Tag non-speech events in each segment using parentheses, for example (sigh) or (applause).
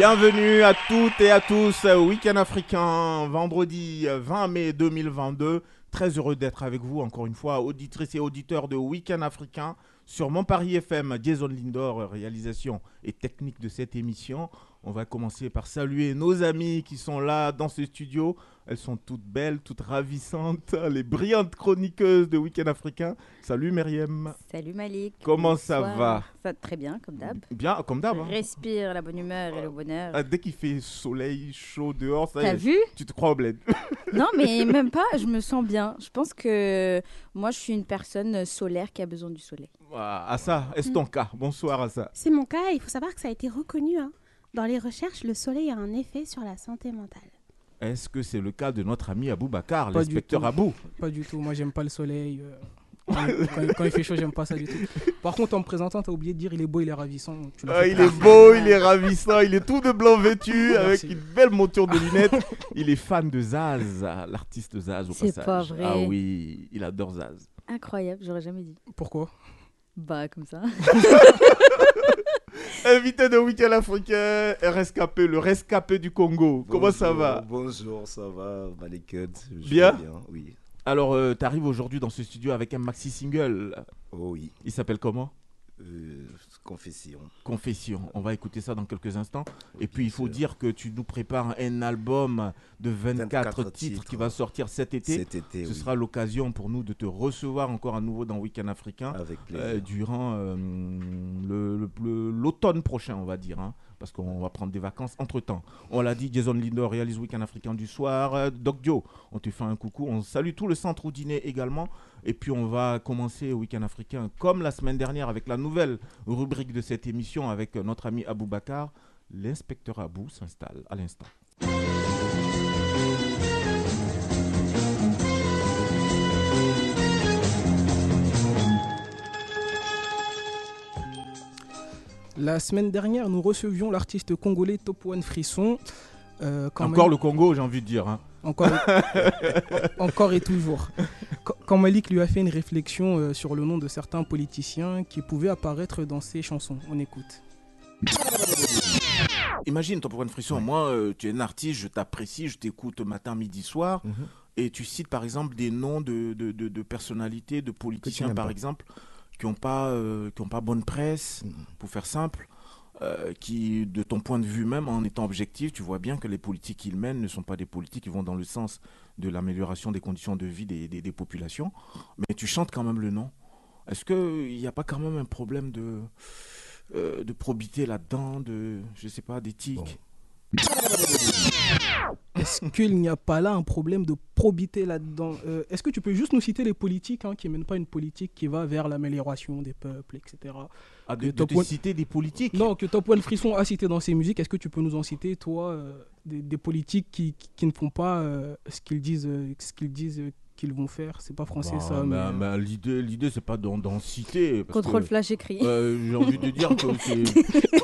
Bienvenue à toutes et à tous, euh, Week-end africain, vendredi euh, 20 mai 2022. Très heureux d'être avec vous encore une fois, auditrices et auditeurs de Week-end africain sur Mon Paris FM, Jason Lindor, euh, réalisation et technique de cette émission. On va commencer par saluer nos amis qui sont là dans ce studio. Elles sont toutes belles, toutes ravissantes, (laughs) les brillantes chroniqueuses de Week-end africain. Salut Myriam. Salut Malik. Comment ça va? Ça très bien, comme d'hab. Bien, comme d'hab. hein. Respire la bonne humeur et le bonheur. Ah, dès qu'il fait soleil, chaud dehors, ça y T'as est, vu? tu te crois au bled. (laughs) Non, mais même pas, je me sens bien. Je pense que moi, je suis une personne solaire qui a besoin du soleil. Ah, Assa, est-ce ton cas? Bonsoir Assa. C'est mon cas, il faut savoir que ça a été reconnu. hein. Dans les recherches, le soleil a un effet sur la santé mentale. Est-ce que c'est le cas de notre ami Abou Bakar, l'inspecteur. Abou? Pas du tout. Moi, j'aime pas le soleil. euh, (laughs) Quand, il fait chaud, j'aime pas ça du tout. Par contre, en me présentant, t'as oublié de dire il est beau, il est ravissant. Tu Ah, Il est beau, il est ravissant, il est tout de blanc vêtu, avec une belle monture de lunettes. Il est fan de Zaz, l'artiste Zaz au C'est passage. pas vrai. Ah oui, il adore Zaz. Incroyable, j'aurais jamais dit. Pourquoi? Bah, comme ça. (laughs) Invité de Week-end africain, rescapé, le rescapé du Congo. Comment ça va Bonjour, ça va, Bien oui. Alors, euh, t'arrives aujourd'hui dans ce studio avec un maxi single. Oh oui, Il s'appelle comment? Euh, confession. Confession. On va écouter ça dans quelques instants. Et puis, il faut sûr. dire que tu nous prépares un album de 24, 24 titres, titres. qui va sortir cet été. Cet été, Ce oui, sera l'occasion pour nous de te recevoir encore à nouveau dans Week-end africain avec plaisir. euh, durant euh, le- le- le- l'automne prochain, on va dire. hein, parce qu'on va prendre des vacances entre temps. On l'a dit, Jason Lindor réalise Week-end africain du soir. Euh, Doc Joe, on te fait un coucou. On salue tout le centre dîner également. Et puis on va commencer Week-end africain comme la semaine dernière avec la nouvelle rubrique de cette émission avec notre ami Abou Bakar. L'inspecteur Abou s'installe à l'instant. La semaine dernière, nous recevions l'artiste congolais Top One Frisson. Euh, quand Encore le Congo, j'ai envie de dire. hein. Encore, (laughs) encore et toujours. Quand- Malik lui a fait une réflexion euh, sur le nom de certains politiciens qui pouvaient apparaître dans ses chansons. On écoute. Imagine, ton point de frisson, moi, euh, tu es un artiste, je t'apprécie, je t'écoute matin, midi, soir, Mhm. et tu cites par exemple des noms de, de, de- de personnalités, de politiciens par pas. exemple, qui n'ont pas, euh, qui ont pas bonne presse, Mhm. pour faire simple, euh, qui, de ton point de vue même, en étant objectif, tu vois bien que les politiques qu'ils mènent ne sont pas des politiques qui vont dans le sens de l'amélioration des conditions de vie des, populations, mais tu chantes quand même le nom. Est-ce qu'il n'y a pas quand même un problème de, euh, de probité là-dedans, de, je sais pas, d'éthique? Est-ce qu'il n'y a pas là un problème de probité là-dedans? Euh, Est-ce que tu peux juste nous citer les politiques hein, qui ne mènent pas une politique qui va vers l'amélioration des peuples, etc. Ah, de, Que de Top te One- citer des politiques Non, que Top One Frisson a cité dans ses musiques, est-ce que tu peux nous en citer, toi, euh, des, des politiques qui, qui, qui ne font pas euh, ce qu'ils disent, euh, ce qu'ils disent euh, qu'ils vont faire? C'est pas français Bah, ça, mais. bah, bah, l'idée, l'idée, c'est pas d'en, d'en citer. parce Contrôle que, flash écrit. euh, j'ai envie de dire que (laughs) c'est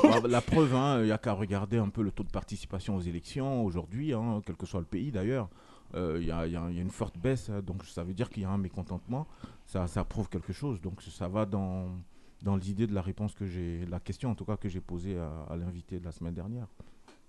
bah, la preuve. Il n'y a qu'à regarder un peu le taux de participation aux élections aujourd'hui, hein, quel que soit le pays d'ailleurs. Il y, a, y a- y a une forte baisse, hein, donc ça veut dire qu'il y a un mécontentement. Ça, ça prouve quelque chose. Donc ça va dans, dans l'idée de la réponse que j'ai, la question en tout cas que j'ai posée à, l'invité de la semaine dernière.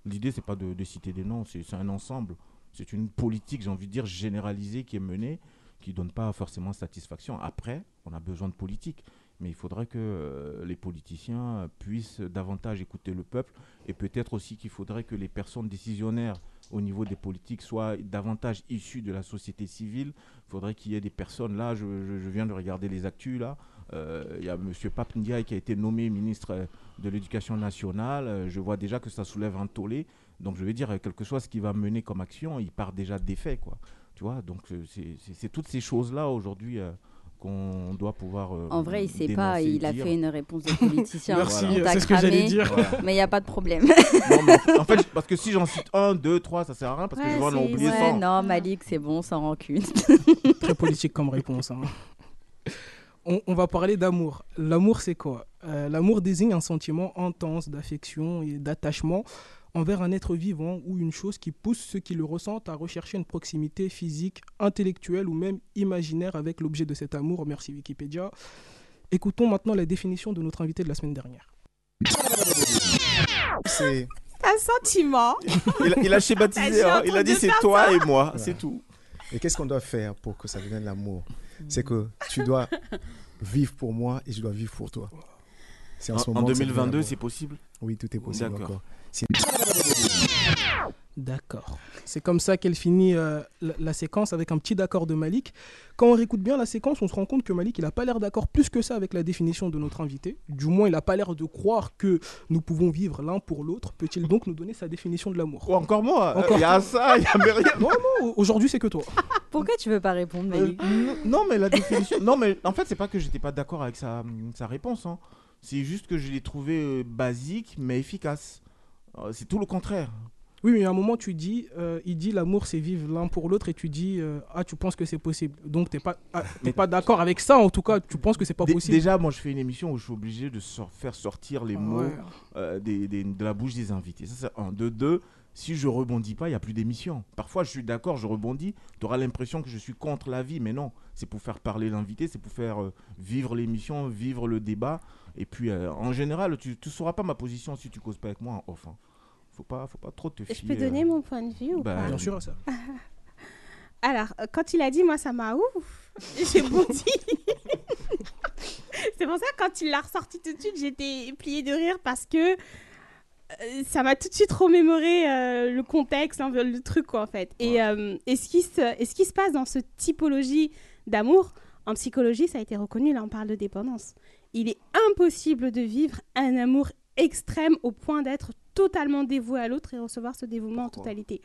L'idée, c'est pas de, citer des noms, c'est, un ensemble. C'est une politique, j'ai envie de dire, généralisée qui est menée, qui donne pas forcément satisfaction. Après, on a besoin de politique. Mais il faudrait que euh, les politiciens puissent davantage écouter le peuple et peut-être aussi qu'il faudrait que les personnes décisionnaires au niveau des politiques soient davantage issues de la société civile. Il faudrait qu'il y ait des personnes, là, je, je- viens de regarder les actus, là, il y a M. Pape Ndiaye qui a été nommé ministre euh, de l'Éducation nationale. Euh, Je vois déjà que ça soulève un tollé. Donc je vais dire, euh, quel que soit ce qu'il va mener comme action, il part déjà défait, quoi. Tu vois, donc euh, c'est- toutes ces choses-là aujourd'hui euh, qu'on doit pouvoir. euh, En vrai, il sait pas, il a dire. fait une réponse de politicien. (laughs) Merci, euh, t'a c'est ce que j'allais dire. Voilà. Mais il n'y a pas de problème. Non, (laughs) mais en- fait, parce que si j'en cite un, deux, trois, ça sert à rien parce que je vais en oublier Ouais, 100. non, Malik, c'est bon, sans rancune. Très politique comme réponse. hein. On, on va parler d'amour. L'amour, c'est quoi? Euh, L'amour désigne un sentiment intense d'affection et d'attachement envers un être vivant ou une chose qui pousse ceux qui le ressentent à rechercher une proximité physique, intellectuelle ou même imaginaire avec l'objet de cet amour. Merci Wikipédia. Écoutons maintenant la définition de notre invité de la semaine dernière. C'est Un sentiment. Il, a- il a schématisé, (laughs) hein. il a dit c'est toi et moi, c'est tout. et qu'est-ce qu'on doit faire pour que ça devienne l'amour? C'est que tu dois vivre pour moi et je dois vivre pour toi. En, ce en moment que ça devient 2022, l'amour. c'est possible? Oui, tout est possible D'accord. encore. D'accord. C'est comme ça qu'elle finit euh, la, la séquence avec un petit d'accord de Malik. Quand on réécoute bien la séquence, on se rend compte que Malik, il n'a pas l'air d'accord plus que ça avec la définition de notre invité. Du moins, il n'a pas l'air de croire que nous pouvons vivre l'un pour l'autre. Peut-il donc nous donner sa définition de l'amour? Oh, Encore moi Encore Il y a ça, il y a mais rien. Non, non, aujourd'hui, c'est que toi. (laughs) Pourquoi tu veux pas répondre, Euh, Malik n- non, mais la définition. non, mais en fait, c'est pas que j'étais pas d'accord avec sa, sa réponse. hein. C'est juste que je l'ai trouvé euh, basique mais efficace. Euh, c'est tout le contraire. Oui, mais à un moment, tu dis, euh, il dit l'amour, c'est vivre l'un pour l'autre, et tu dis, euh, ah, tu penses que c'est possible. Donc, t'es pas, ah, pas d'accord avec ça, en tout cas, tu penses que c'est pas possible. Déjà, moi, je fais une émission où je suis obligé de faire sortir les mots Ouais. euh, des- des- de la bouche des invités. Ça, c'est un. De deux, si je rebondis pas, il n'y a plus d'émission. Parfois, je suis d'accord, je rebondis, tu auras l'impression que je suis contre la vie, mais non. C'est pour faire parler l'invité, c'est pour faire vivre l'émission, vivre le débat. Et puis, en général, tu ne sauras pas ma position si tu causes pas avec moi en off. hein. Faut pas, faut pas trop te fier. Je peux donner mon point de vue ou bah, pas Bien sûr, ça. (laughs) Alors, euh, quand il a dit, moi, ça m'a ouf. (laughs) J'ai bondi. c'est pour ça, quand il l'a ressorti tout de suite, j'étais pliée de rire parce que euh, ça m'a tout de suite remémoré euh, le contexte, hein, le truc, quoi, en fait. Et, euh, et, ce qui se, et ce qui se passe dans ce typologie d'amour, en psychologie, ça a été reconnu, là, on parle de dépendance. Il est impossible de vivre un amour extrême au point d'être totalement dévoué à l'autre et recevoir ce dévouement en totalité.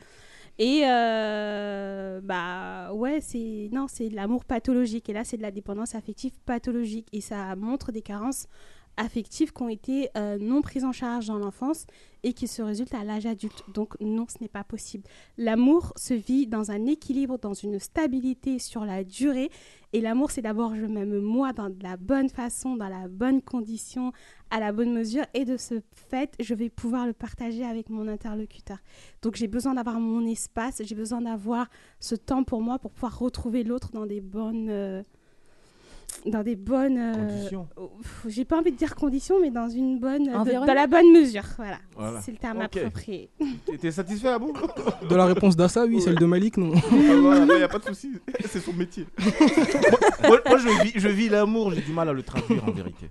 Et euh, bah ouais, c'est non, c'est de l'amour pathologique. Et là, c'est de la dépendance affective pathologique. Et ça montre des carences affectives qui ont été euh, non prises en charge dans l'enfance et qui se résultent à l'âge adulte. Donc non, ce n'est pas possible. L'amour se vit dans un équilibre, dans une stabilité sur la durée. Et l'amour, c'est d'abord je m'aime moi dans de la bonne façon, dans la bonne condition, à la bonne mesure. Et de ce fait, je vais pouvoir le partager avec mon interlocuteur. Donc j'ai besoin d'avoir mon espace, j'ai besoin d'avoir ce temps pour moi pour pouvoir retrouver l'autre dans des bonnes... euh, dans des bonnes... euh, Conditions. oh, j'ai pas envie de dire conditions, mais dans une bonne... de- dans la bonne mesure, voilà. Voilà. C'est le terme Ok. approprié. (laughs) T'es- satisfait, Abou (laughs) De la réponse d'Assa, oui, celle de Malik, non. (laughs) Il n'y a pas de souci. C'est son métier. moi, moi- moi, je vis, je vis l'amour, j'ai du mal à le traduire en vérité.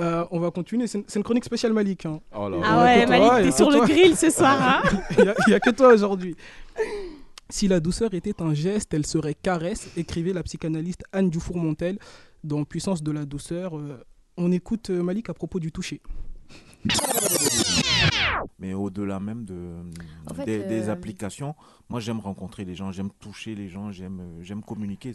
Euh, on va continuer. C'est une, chronique spéciale Malik. hein. Oh là Ah Ouais, ouais, Malik, t'es sur le grill ce soir, hein Il n'y a, que toi aujourd'hui. Si la douceur était un geste, elle serait caresse, écrivait la psychanalyste Anne Dufour-Montel dans Puissance de la douceur. Euh, on écoute euh, Malik à propos du toucher. Mais au-delà même de, En fait, des, des euh, applications, moi j'aime rencontrer les gens, j'aime toucher les gens, j'aime j'aime communiquer.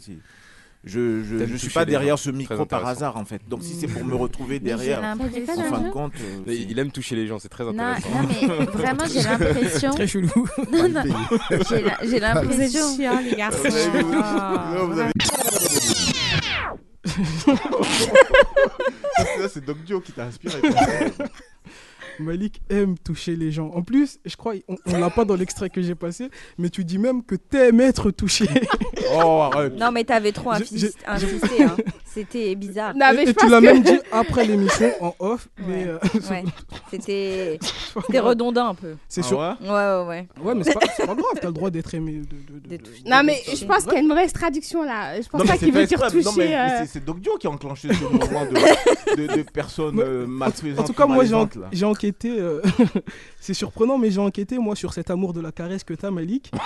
Je je, je suis pas derrière ce micro par hasard en fait. Donc si c'est pour me retrouver derrière, l'impression- en fin de compte, euh, il aime toucher les gens, c'est très intéressant. non, mais (laughs) vraiment, j'ai l'impression. Très chelou. Non, non, j'ai j'ai Vous êtes l'impression. les garçons. Ah, Non, vous avez- (laughs) Ça, c'est Doc Dio qui t'a inspiré. (laughs) Malik aime toucher les gens. En plus, je crois, on, on l'a pas dans l'extrait que j'ai passé, mais tu dis même que t'aimes être touché. (laughs) Oh, arrête. Non, mais t'avais trop insisté. hein. C'était bizarre. Non, mais et tu l'as que- même dit après l'émission en off, mais Ouais. euh, Ouais. C'était (laughs) redondant un peu. C'est Ah sûr. ouais Ouais, ouais, ouais. Ouais, mais c'est pas, pas grave, t'as le droit d'être aimé. De, de-. Non, mais je pense qu'il y a une mauvaise traduction là. Je pense Non, pas qu'il veut dire exprès. Non, mais toucher. euh, c'est- Doc Dio qui a enclenché ce mouvement de, personnes euh. En tout cas, moi, j'ai, en- malaisantes, là. j'ai enquêté. euh, (laughs) c'est surprenant, mais j'ai enquêté, moi, sur cet amour de la caresse que t'as, Malik. (laughs)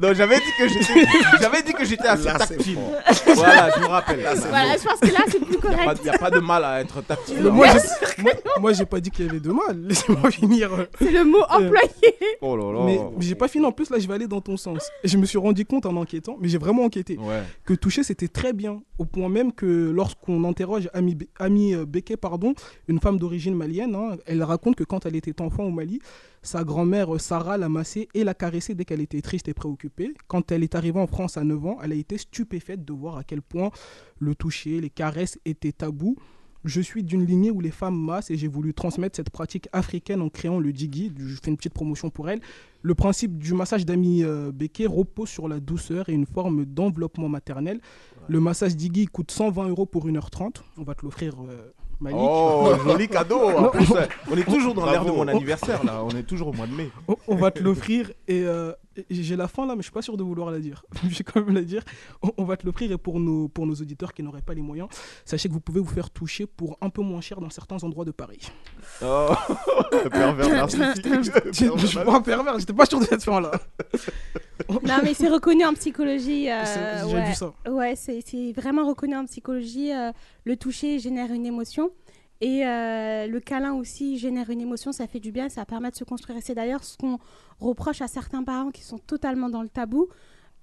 Non, j'avais dit que j'étais, j'avais dit que j'étais assez Là, tactile. Voilà, je me rappelle. Voilà, je pense que là c'est plus Il n'y a, correct. pas- y a pas de mal à être tactile. Moi, j'ai, moi, moi, j'ai pas dit qu'il y avait de mal. (laughs) Laissez-moi finir. euh. C'est le mot employé. Oh là là. Mais mais j'ai pas fini. En plus, là, je vais aller dans ton sens. Et je me suis rendu compte en enquêtant, mais j'ai vraiment enquêté, Ouais. que toucher, c'était très bien. Au point même que lorsqu'on interroge Ami, Ami euh, Beke, pardon, une femme d'origine malienne, hein, elle raconte que quand elle était enfant au Mali, sa grand-mère euh, Sarah l'a massée et l'a caressée dès qu'elle était triste et préoccupée. Quand elle est arrivée en France à 9 ans, elle a été stupéfaite de voir à quel point le toucher, les caresses étaient tabous. Je suis d'une lignée où les femmes massent et j'ai voulu transmettre cette pratique africaine en créant le Digi. Je fais une petite promotion pour elle. Le principe du massage d'Ami euh, Beke repose sur la douceur et une forme d'enveloppement maternel. Le massage Digi coûte 120 euros pour 1h30. On va te l'offrir, euh, Oh, (laughs) joli cadeau. En plus, ouais, on est toujours dans l'air de mon anniversaire là. On est toujours au mois de mai. On, va te l'offrir et euh, et j'ai la fin là, mais je suis pas sûr de vouloir la dire. (laughs) je vais quand même la dire. On, on va te l'offrir et pour nos, pour nos auditeurs qui n'auraient pas les moyens, sachez que vous pouvez vous faire toucher pour un peu moins cher dans certains endroits de Paris. Oh, (laughs) le pervers (laughs) narcissique. Je suis pas un pervers, j'étais pas sûr de cette fin là. Non, mais c'est reconnu en psychologie. euh, ouais. vu ça. Ouais, c'est c'est vraiment reconnu en psychologie. euh, le toucher génère une émotion. Et euh, le câlin aussi génère une émotion, ça fait du bien, ça permet de se construire. C'est d'ailleurs ce qu'on reproche à certains parents qui sont totalement dans le tabou.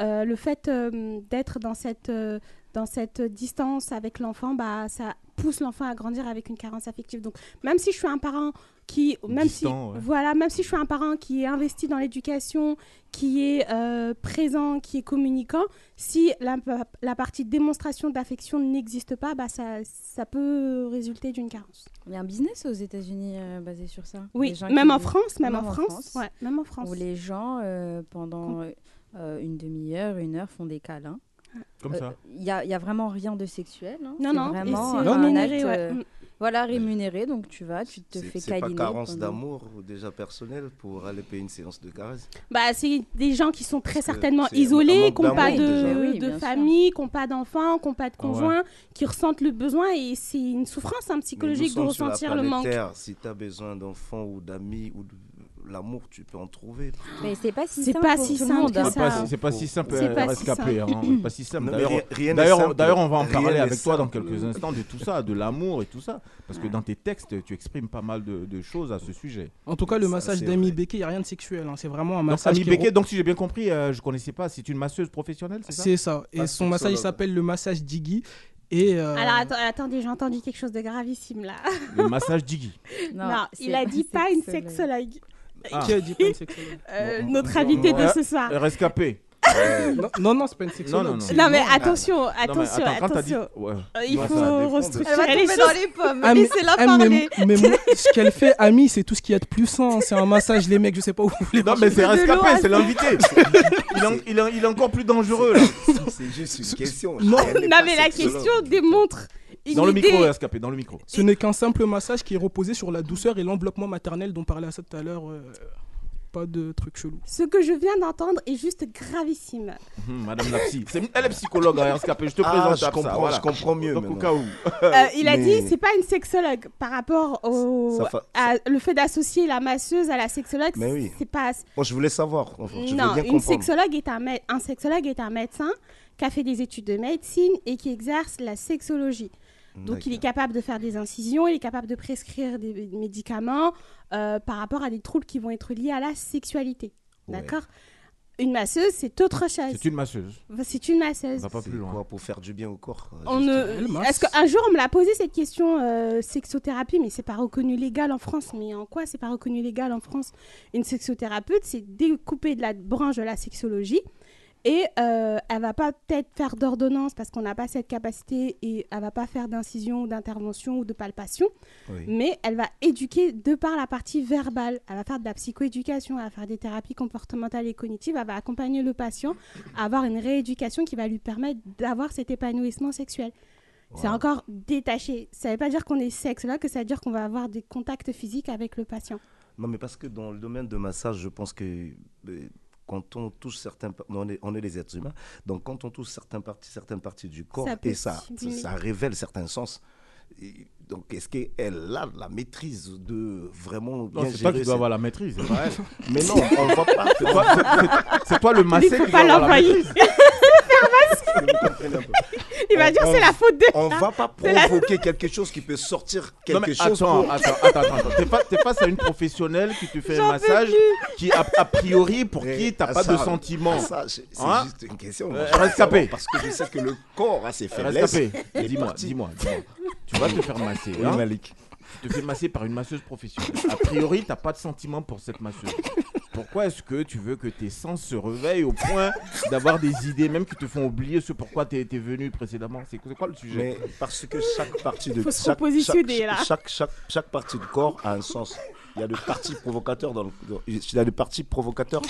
Euh, le fait euh, d'être dans cette, dans cette distance avec l'enfant, bah, ça pousse l'enfant à grandir avec une carence affective. Donc, même si je suis un parent qui, même Distant, si, ouais. voilà, même si je suis un parent qui est investi dans l'éducation, qui est euh, présent, qui est communicant, si la, la partie démonstration d'affection n'existe pas, bah, ça, ça peut résulter d'une carence. Il y a un business aux États-Unis euh, basé sur ça? Oui, même en France, même, en France, ouais, même en France. Où les gens, euh, pendant une demi-heure, une heure, font des câlins. Comme ça. Il n'y a, y a vraiment rien de sexuel. hein. Non, C'est non, et vraiment un rémunéré, acte, ouais. euh, Mm. Voilà, rémunéré. Donc tu vas, tu te C'est- fais C'est pas câliner. carence pendant- d'amour ou déjà personnel pour aller payer une séance de caresse? Bah, c'est des gens qui sont très certainement isolés, qui n'ont pas de. Oui, famille, qui n'ont pas d'enfants, qui n'ont pas de ouais. conjoint, qui ressentent le besoin et c'est une souffrance hein, psychologique de ressentir le manque. Terre. Si tu as besoin d'enfants ou d'amis ou de l'amour, tu peux en trouver. Mais c'est pas si C'est simple pas si hein. C'est pas, si- c'est pas si simple C'est à pas si hein, pas si simple. Non, D'ailleurs, rien n'est D'ailleurs, simple. d'ailleurs, on va en parler avec toi dans quelques instants de tout ça, de l'amour et tout ça. Parce que dans tes textes, tu exprimes pas mal de, de choses à ce sujet. En tout cas, le Ça, massage c'est d'Ami. Beke, il n'y a rien de sexuel. hein. C'est vraiment un Donc, massage. Ami qui Beke, re- donc si j'ai bien compris, euh, je connaissais pas, c'est une masseuse professionnelle, c'est ça? C'est ça. Et Pas son massage il s'appelle le massage Digi. Et euh, Alors attendez, j'ai entendu quelque chose de gravissime là. Le massage Diggy. Non, c'est il a dit pas une sexologue. Ah. qui a dit pas une sexologue (laughs) Euh, notre invité de ce soir. Rescapé. non, non, non, c'est pas une sexologue. non, non. c'est- Non mais Non, attention, Non, mais attention, attends, quand t'as dit. attention. Ouais. Euh, il Non, faut restructurer Elle va les tomber choses. dans les pommes. Mais- Laissez-la Ah, mais, parler. mais moi, ce qu'elle fait, Ami, c'est tout ce qu'il y a de plus sain. C'est un massage, les mecs, je sais pas où vous voulez. Non, mais c'est rescapé, c'est l'invité. (laughs) il, est en- il est- il est encore plus dangereux là. C'est juste une question. Non. Non mais la question démontre Dans le micro, rescapé, dans le micro. Ce n'est qu'un simple massage qui est reposé sur la douceur et l'enveloppement maternel dont parlait ça tout à l'heure. euh, pas de truc chelou. Ce que je viens d'entendre est juste gravissime. Hum, Madame la psy. Elle est psychologue, hein. Je te Ah, présente je comprends, voilà. je comprends mieux. Donc au cas où. Euh, il a mais- dit c'est pas une sexologue par rapport au Ça fa- à le fait d'associer la masseuse à la sexologue. Mais oui. C'est pas Moi, je voulais savoir. Enfin, je veux non, bien une sexologue est un un sexologue est un médecin qui a fait des études de médecine et qui exerce la sexologie. Donc il est capable de faire des incisions, il est capable de prescrire des médicaments euh, par rapport à des troubles qui vont être liés à la sexualité. Ouais. D'accord? Une masseuse, c'est autre chose. C'est une masseuse. C'est une masseuse. On va pas plus loin. quoi pour faire du bien au corps euh, On ne... Est-ce qu'un jour on me l'a posé cette question euh, sexothérapie, mais c'est pas reconnu légal en France. Mais en quoi c'est pas reconnu légal en France? Une sexothérapeute, c'est découpé de la branche de la sexologie. Et euh, elle va pas peut-être faire d'ordonnance parce qu'on n'a pas cette capacité et elle va pas faire d'incision, d'intervention ou de palpation, Oui. mais elle va éduquer de par la partie verbale. Elle va faire de la psychoéducation, elle va faire des thérapies comportementales et cognitives, elle va accompagner le patient à avoir une rééducation qui va lui permettre d'avoir cet épanouissement sexuel. C'est encore détaché. Ça ne veut pas dire qu'on est sexe là, que ça veut dire qu'on va avoir des contacts physiques avec le patient. Non, mais parce que dans le domaine de massage, je pense que euh, quand on touche certains, on est, on est les êtres humains, donc quand on touche certaines parties, certaines parties du corps, Ça et ça, ça révèle certains sens. Et donc, est-ce qu'elle a la maîtrise de vraiment Non, bien c'est toi qui dois avoir la maîtrise. elle. Mais non, on ne voit pas. (laughs) C'est toi, toi le massé Il faut qui pas doit avoir la l'envoyer. maîtrise. (laughs) Vous comprenez un peu. Il va on- dire c'est la faute de. On va pas provoquer quelque chose qui peut sortir Non, quelque mais chose. attends, pour- attends, attends, attends, attends. T'es fa- T'es face à une professionnelle qui te fait un massage qui, a, a priori, pour Mais qui t'as à pas ça- de sentiments. ça, c'est c'est Hein juste une question. Euh, Moi, je veux reste savoir, capé. Parce que je sais que le corps a ses faiblesses. Reste capé. Les Dis-moi, dis-moi, dis-moi. Tu vas te faire masser. Oui, hein. Malik. Tu te fais masser par une masseuse professionnelle. A priori, t'as pas de sentiments pour cette masseuse. Pourquoi est-ce que tu veux que tes sens se réveillent au point d'avoir des idées, même qui te font oublier ce pourquoi tu étais venu précédemment? C'est quoi le sujet? Mais parce que chaque partie de Faut se chaque, repositionner, chaque, là. chaque, chaque, chaque partie du corps a un sens. Il y a des parties provocateurs dans le, dans- il y a des parties provocateurs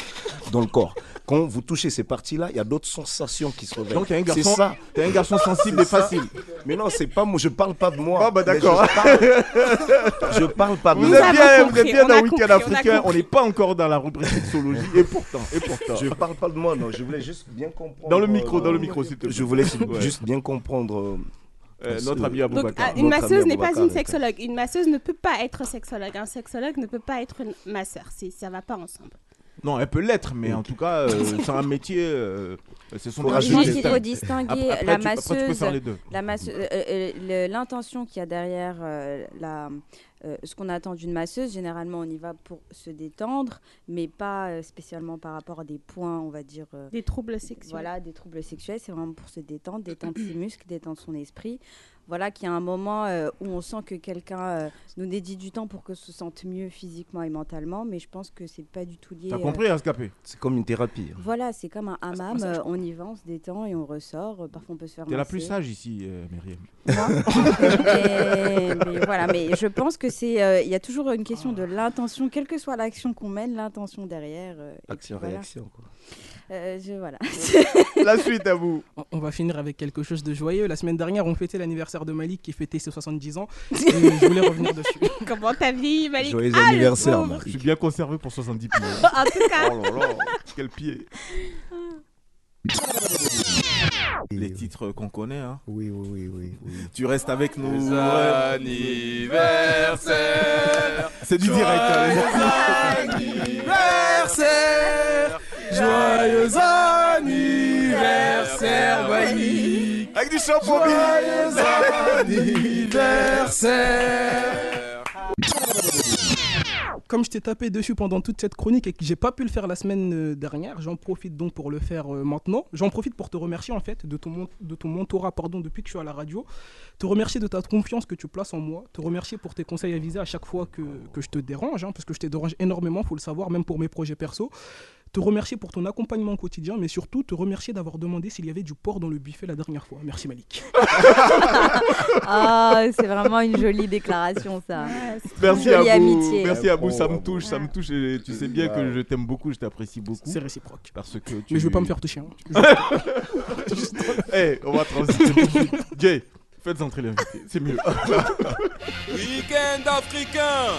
dans le corps. Quand vous touchez ces parties-là, il y a d'autres sensations qui se réveillent. Donc t'es un C'est garçon, ça. t'es un garçon sensible et ça. facile. Mais non, c'est pas moi. Je parle pas de moi. Ah bah d'accord. Je parle, je parle pas de Vous moi. êtes avons bien, vous êtes bien dans a le week-end a africain. On n'est pas encore dans la rubrique sexologie. Et pourtant, et pourtant. Je parle pas de moi, non. Je voulais juste bien comprendre. Dans le micro, euh, dans le micro, s'il te plaît. Je voulais Ouais. juste bien comprendre. euh, Euh, ce- notre ami Donc, Aboubacar. ah, une Notre masseuse n'est pas une sexologue. Une masseuse ne peut pas être sexologue. Un sexologue ne peut pas être une masseur. C'est- Ça va pas ensemble. Non, elle peut l'être, mais en tout cas, euh, c'est un métier. euh, ce sont des Je rajouter pense des qu'il thèmes. faut distinguer Après, après, la tu, après, tu peux masseuse faire les deux. La masse- euh, euh, L'intention qu'il y a derrière euh, la, euh, ce qu'on attend d'une masseuse, généralement on y va pour se détendre, mais pas euh, spécialement par rapport à des points, on va dire. euh, Des troubles sexuels. voilà, des troubles sexuels, c'est vraiment pour se détendre, détendre ses (clears throat) muscles, détendre son esprit. Voilà, qu'il y a un moment euh, où on sent que quelqu'un euh, nous dédie du temps pour que se sente mieux physiquement et mentalement, mais je pense que c'est pas du tout lié. T'as euh, compris, Ascapé C'est comme une thérapie. hein. voilà, c'est comme un hammam, je euh, on y va, on se détend et on ressort. Euh, Parfois on peut se faire T'es la plus sage ici, euh, Myriam. Et- (laughs) mais voilà, mais je pense que c'est, euh, il y a toujours une question de l'intention, quelle que soit l'action qu'on mène, l'intention derrière. euh, et puis Action, voilà. Euh, je, voilà. (laughs) (laughs) La suite à vous. On- On va finir avec quelque chose de joyeux. La semaine dernière, on fêtait l'anniversaire de Malik qui fêtait ses 70 ans. Et (laughs) je voulais revenir dessus. Comment t'as vieilli, Malik Joyeux Ah, anniversaire. Malik. Je suis bien conservé pour 70 pieds. En tout cas, Oh là là, quel pied. Les titres qu'on connaît, hein. Oui, oui, oui, oui. oui. Tu restes avec nous. anniversaire. C'est du direct. hein, les. Anniversaire. Joyeux anniversaire, Malik. Avec du shampoing. anniversaire. Comme je t'ai tapé dessus pendant toute cette chronique et que j'ai pas pu le faire la semaine euh, dernière, j'en profite donc pour le faire euh, maintenant. J'en profite pour te remercier en fait de ton, de ton mentorat pardon, depuis que je suis à la radio. Te remercier de ta confiance que tu places en moi. Te remercier pour tes conseils avisés à chaque fois que, que je te dérange, hein, parce que je te dérange énormément, faut le savoir, même pour mes projets perso. Te remercier pour ton accompagnement au quotidien, mais surtout te remercier d'avoir demandé s'il y avait du porc dans le buffet la dernière fois. Merci Malik. (laughs) Ah, c'est vraiment une jolie déclaration, ça. Merci Jolie à vous. amitié. Merci à vous. Ça me touche, ça me touche. Et tu sais bien que je t'aime beaucoup, je t'apprécie beaucoup. C'est réciproque. Parce que tu... Mais je vais pas me faire toucher. hein. (laughs) Eh, on va transiter. Jay, faites entrer l'invité, c'est mieux. (laughs) Week-end africain.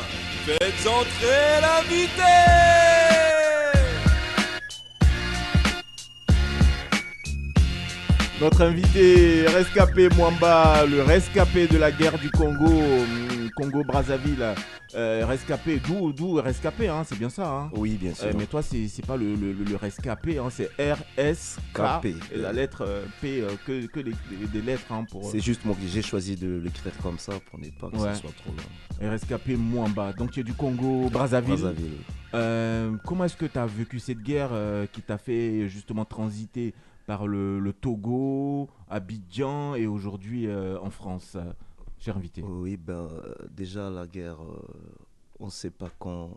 Faites entrer l'invité. Notre invité, rescapé Mwamba, le rescapé de la guerre du Congo, hum, Congo-Brazzaville. Euh, rescapé, d'où, d'où rescapé, hein, c'est bien ça. Hein. Oui, bien sûr. Euh, mais toi, c'est, c'est pas le, le, le rescapé, hein, c'est R-S-K. Et la lettre euh, P, euh, que, que des, des- lettres hein, pour. C'est juste moi que j'ai choisi de l'écrire comme ça pour ne pas que Ouais. ce soit trop long. euh, rescapé Mwamba. Donc tu es du Congo-Brazzaville. Brazzaville. Euh, comment est-ce que tu as vécu cette guerre euh, qui t'a fait justement transiter par le, le Togo, Abidjan et aujourd'hui euh, en France, euh, cher invité Oui, ben euh, déjà la guerre, on ne sait pas quand,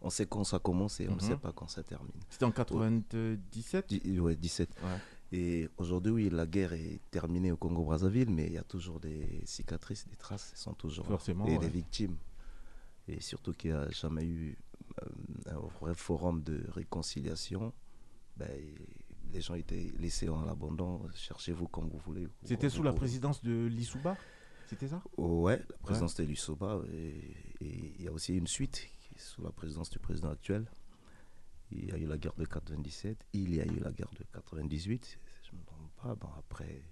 on sait quand ça commence et on ne Mhm. sait pas quand ça termine. C'était en 97 Di- ouais, 17. Ouais. Et aujourd'hui, oui, la guerre est terminée au Congo-Brazzaville, mais il y a toujours des cicatrices, des traces, sont toujours là. Forcément, Et ouais. des victimes. Et surtout qu'il n'y a jamais eu euh, un vrai forum de réconciliation. Ben, les gens étaient laissés en abandon. Cherchez-vous comme vous voulez. C'était sous la présidence de Lissouba C'était ça? Ouais, la présidence de l'Usoba. Et il y a aussi une suite qui est sous la présidence du président actuel. Il y a eu la guerre de 97, il y a eu la guerre de 98. si Je ne me trompe pas. Bon, après,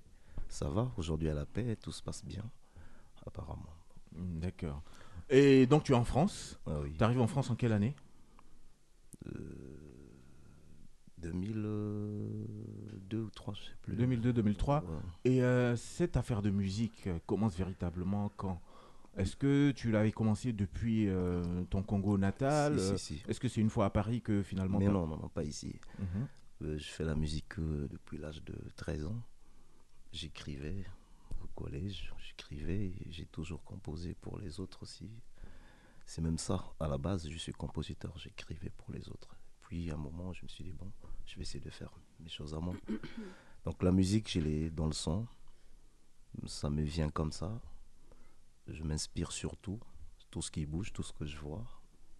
ça va. Aujourd'hui, à la paix, tout se passe bien, apparemment. D'accord. Et donc tu es en France? Ah oui. Tu arrives en France en quelle année? 2000, euh, 2002 ou 3, je sais plus. 2002-2003. Ouais. Et euh, cette affaire de musique euh, commence véritablement quand? Est-ce que tu l'avais commencé depuis euh, ton Congo natal? Si, si, si. Est-ce que c'est une fois à Paris que finalement Mais non, non, non, pas ici. Mhm. Euh, je fais la musique depuis l'âge de 13 ans. J'écrivais au collège, j'écrivais j'ai toujours composé pour les autres aussi. C'est même ça, à la base, je suis compositeur, j'écrivais pour les autres. Puis à un moment, je me suis dit, bon, je vais essayer de faire mes choses à moi. (coughs) Donc la musique, je l'ai dans le sang, ça me vient comme ça. Je m'inspire surtout, tout ce qui bouge, tout ce que je vois.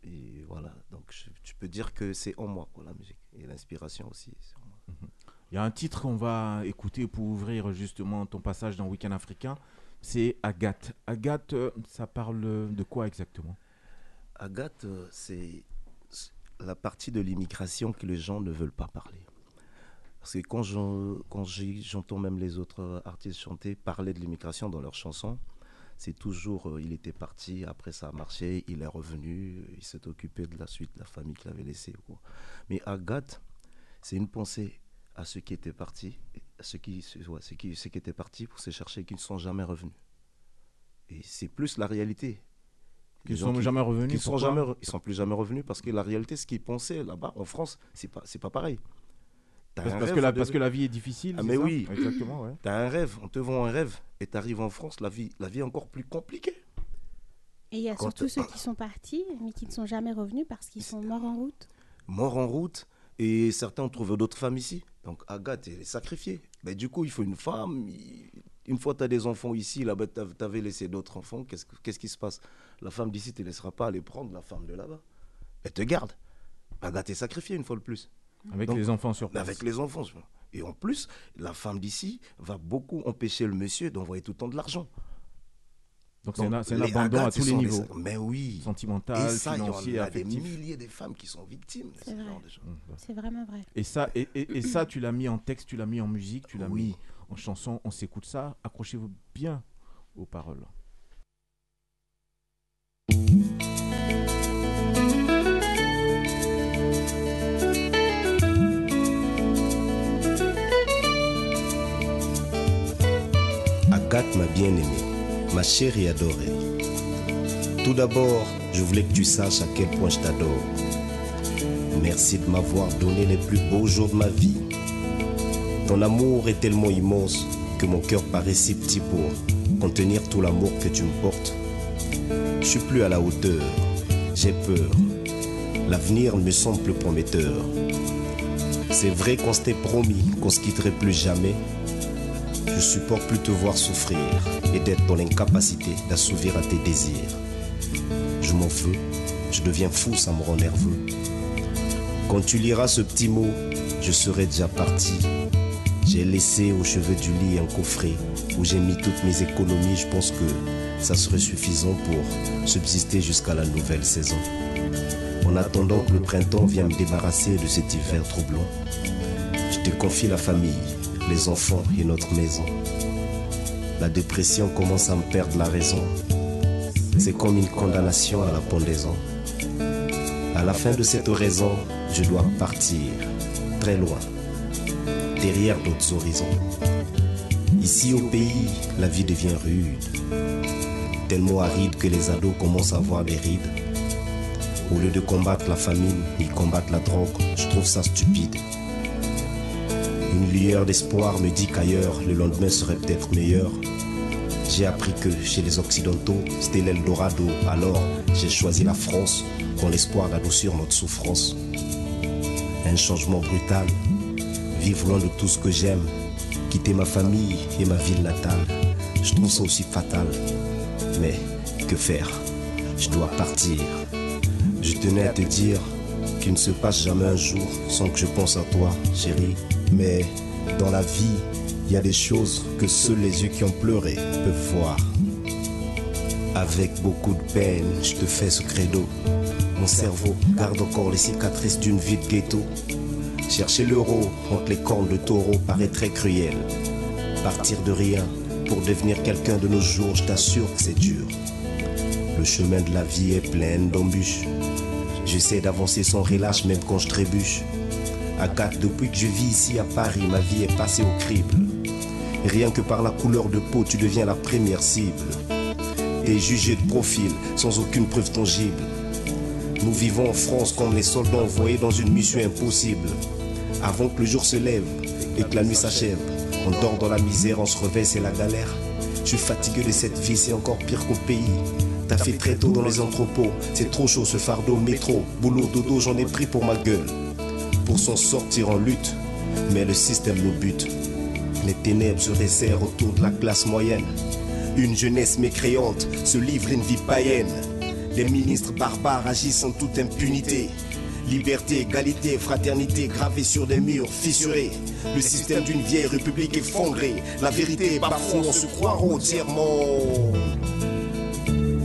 Et voilà, donc je, tu peux dire que c'est en moi, quoi, la musique. Et l'inspiration aussi, c'est en moi. Il y a un titre qu'on va écouter pour ouvrir justement ton passage dans Week-end africain. C'est Agathe. Agathe, euh, ça parle de quoi exactement? Agathe, euh, c'est la partie de l'immigration que les gens ne veulent pas parler. Parce que quand j'entends même les autres artistes chanter, parler de l'immigration dans leurs chansons, c'est toujours euh, il était parti, après ça a marché, il est revenu, il s'est occupé de la suite, la famille qu'il avait laissée. quoi. Mais Agathe, c'est une pensée à ceux qui étaient partis, ceux qui, ceux qui, ceux qui étaient partis pour se chercher et qui ne sont jamais revenus. Et c'est plus la réalité. Gens sont jamais revenus, Qui sont jamais, ils sont plus jamais revenus parce que la réalité, ce qu'ils pensaient là-bas en France, c'est pas, c'est pas pareil. Parce- que la- de- parce que la vie est difficile, Ah mais ça oui, Exactement, ouais. T'as un rêve, on te vend un rêve et t'arrives en France, la vie, la vie est encore plus compliquée. Et il y a Quand- surtout ceux qui sont partis, mais qui ne sont jamais revenus parce qu'ils sont morts en route. Mort en route et certains ont trouvé d'autres femmes ici. Donc Agathe, elle est sacrifiée. Mais du coup, il faut une femme. il- Une fois tu as des enfants ici, là-bas, tu avais laissé d'autres enfants. Qu'est-ce que- qu'est-ce qui se passe? La femme d'ici, tu ne laisseras pas aller prendre la femme de là-bas. Elle te garde. Agathe est sacrifiée une fois de plus. Avec les enfants sur place. Avec les enfants. je- Et en plus, la femme d'ici va beaucoup empêcher le monsieur d'envoyer tout le temps de l'argent. Donc c'est un, c'est un les abandon à tous les niveaux. Mais oui. Sentimental, Et ça, il y a des milliers de femmes qui sont victimes de ce vrai. genre de choses. C'est vraiment vrai. Et ça, et, et- et ça, tu l'as mis en texte, tu l'as mis en musique, tu l'as mis en chanson. On s'écoute ça. Accrochez-vous bien aux paroles. Agathe, ma bien-aimée, ma chérie adorée. Tout d'abord, je voulais que tu saches à quel point je t'adore. Merci de m'avoir donné les plus beaux jours de ma vie. Ton amour est tellement immense que mon cœur paraît si petit pour contenir tout l'amour que tu me portes. Je suis plus à la hauteur, j'ai peur. L'avenir me semble prometteur. C'est vrai qu'on s'était promis qu'on se quitterait plus jamais. Je supporte plus te voir souffrir et d'être dans l'incapacité d'assouvir à tes désirs. Je m'en veux, je deviens fou, ça me rend nerveux. Quand tu liras ce petit mot, je serai déjà parti. J'ai laissé au cheveux du lit un coffret où j'ai mis toutes mes économies. Je pense que ça serait suffisant pour subsister jusqu'à la nouvelle saison. En attendant que le printemps vienne me débarrasser de cet hiver troublant, je te confie la famille, les enfants et notre maison. La dépression commence à me perdre la raison. C'est comme une condamnation à la pendaison. À la fin de cette raison, je dois partir très loin, derrière d'autres horizons. Ici au pays, la vie devient rude, tellement aride que les ados commencent à avoir des rides. Au lieu de combattre la famine, ils combattent la drogue. Je trouve ça stupide. Une lueur d'espoir me dit qu'ailleurs, le lendemain serait peut-être meilleur. J'ai appris que chez les Occidentaux, c'était l'Eldorado. Alors, j'ai choisi la France dans l'espoir d'adoucir notre souffrance. Un changement brutal. Vivre loin de tout ce que j'aime. Quitter ma famille et ma ville natale. Je trouve ça aussi fatal. Mais que faire? Je dois partir. Je tenais à te dire qu'il ne se passe jamais un jour sans que je pense à toi, chérie. Mais dans la vie, il y a des choses que seuls les yeux qui ont pleuré peuvent voir. Avec beaucoup de peine, je te fais ce credo. Mon cerveau garde encore les cicatrices d'une vie de ghetto. Chercher l'euro entre les cornes de taureau paraît très cruel. Partir de rien pour devenir quelqu'un de nos jours, je t'assure que c'est dur. Le chemin de la vie est plein d'embûches. J'essaie d'avancer sans relâche même quand je trébuche. Agathe, depuis que je vis ici à Paris, ma vie est passée au crible. Rien que par la couleur de peau, tu deviens la première cible. Et jugé de profil, sans aucune preuve tangible. Nous vivons en France comme les soldats envoyés dans une mission impossible. Avant que le jour se lève et que la nuit s'achève, on dort dans la misère, on se réveille, c'est la galère. Je suis fatigué de cette vie, c'est encore pire qu'au pays. T'as fait très tôt dans les entrepôts, c'est trop chaud ce fardeau, métro, boulot, dodo, j'en ai pris pour ma gueule. Pour s'en sortir en lutte, mais le système nous bute. Les ténèbres se resserrent autour de la classe moyenne. Une jeunesse mécréante se livre une vie païenne. Les ministres barbares agissent en toute impunité. Liberté, égalité, fraternité gravées sur des murs fissurés. Le système d'une vieille république effondrée. La vérité est bafouée, on se croit entièrement.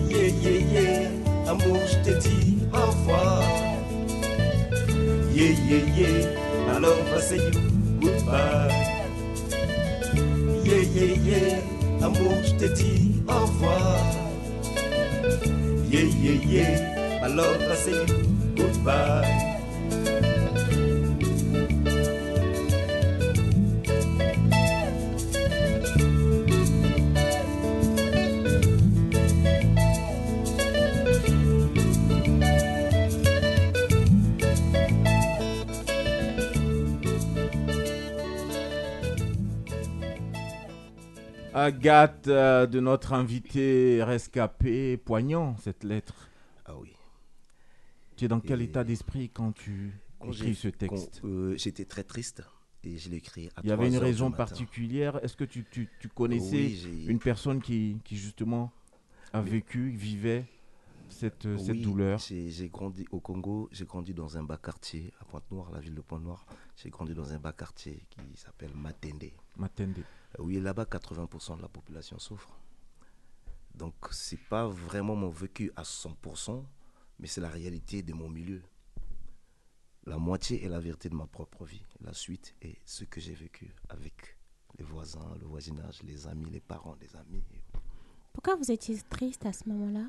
Yeah, yeah, yeah, amour, je te dis au revoir. Yeah, yeah, yeah, alors va say you goodbye. Yeah, yeah, yeah, amour, je te dis au revoir. Yeah, yeah, yeah, alors va say you goodbye. Agathe, euh, de notre invité rescapé, poignant cette lettre. Tu es dans quel état d'esprit quand tu Quand écris ce texte euh, J'étais très triste et je l'ai écrit à Il y avait 3 une raison particulière Est-ce que tu, tu- tu connaissais Oui, une personne qui, qui justement a vécu, vivait cette, cette douleur? J'ai grandi au Congo, j'ai grandi dans un bas quartier à Pointe-Noire, la ville de Pointe-Noire. J'ai grandi dans un bas quartier qui s'appelle Matende. Matende. Euh, Oui, là-bas, 80% de la population souffre. Donc, c'est pas vraiment mon vécu à 100%, mais c'est la réalité de mon milieu. La moitié est la vérité de ma propre vie. La suite est ce que j'ai vécu avec les voisins, le voisinage, les amis, les parents des amis. Pourquoi vous étiez triste à ce moment-là?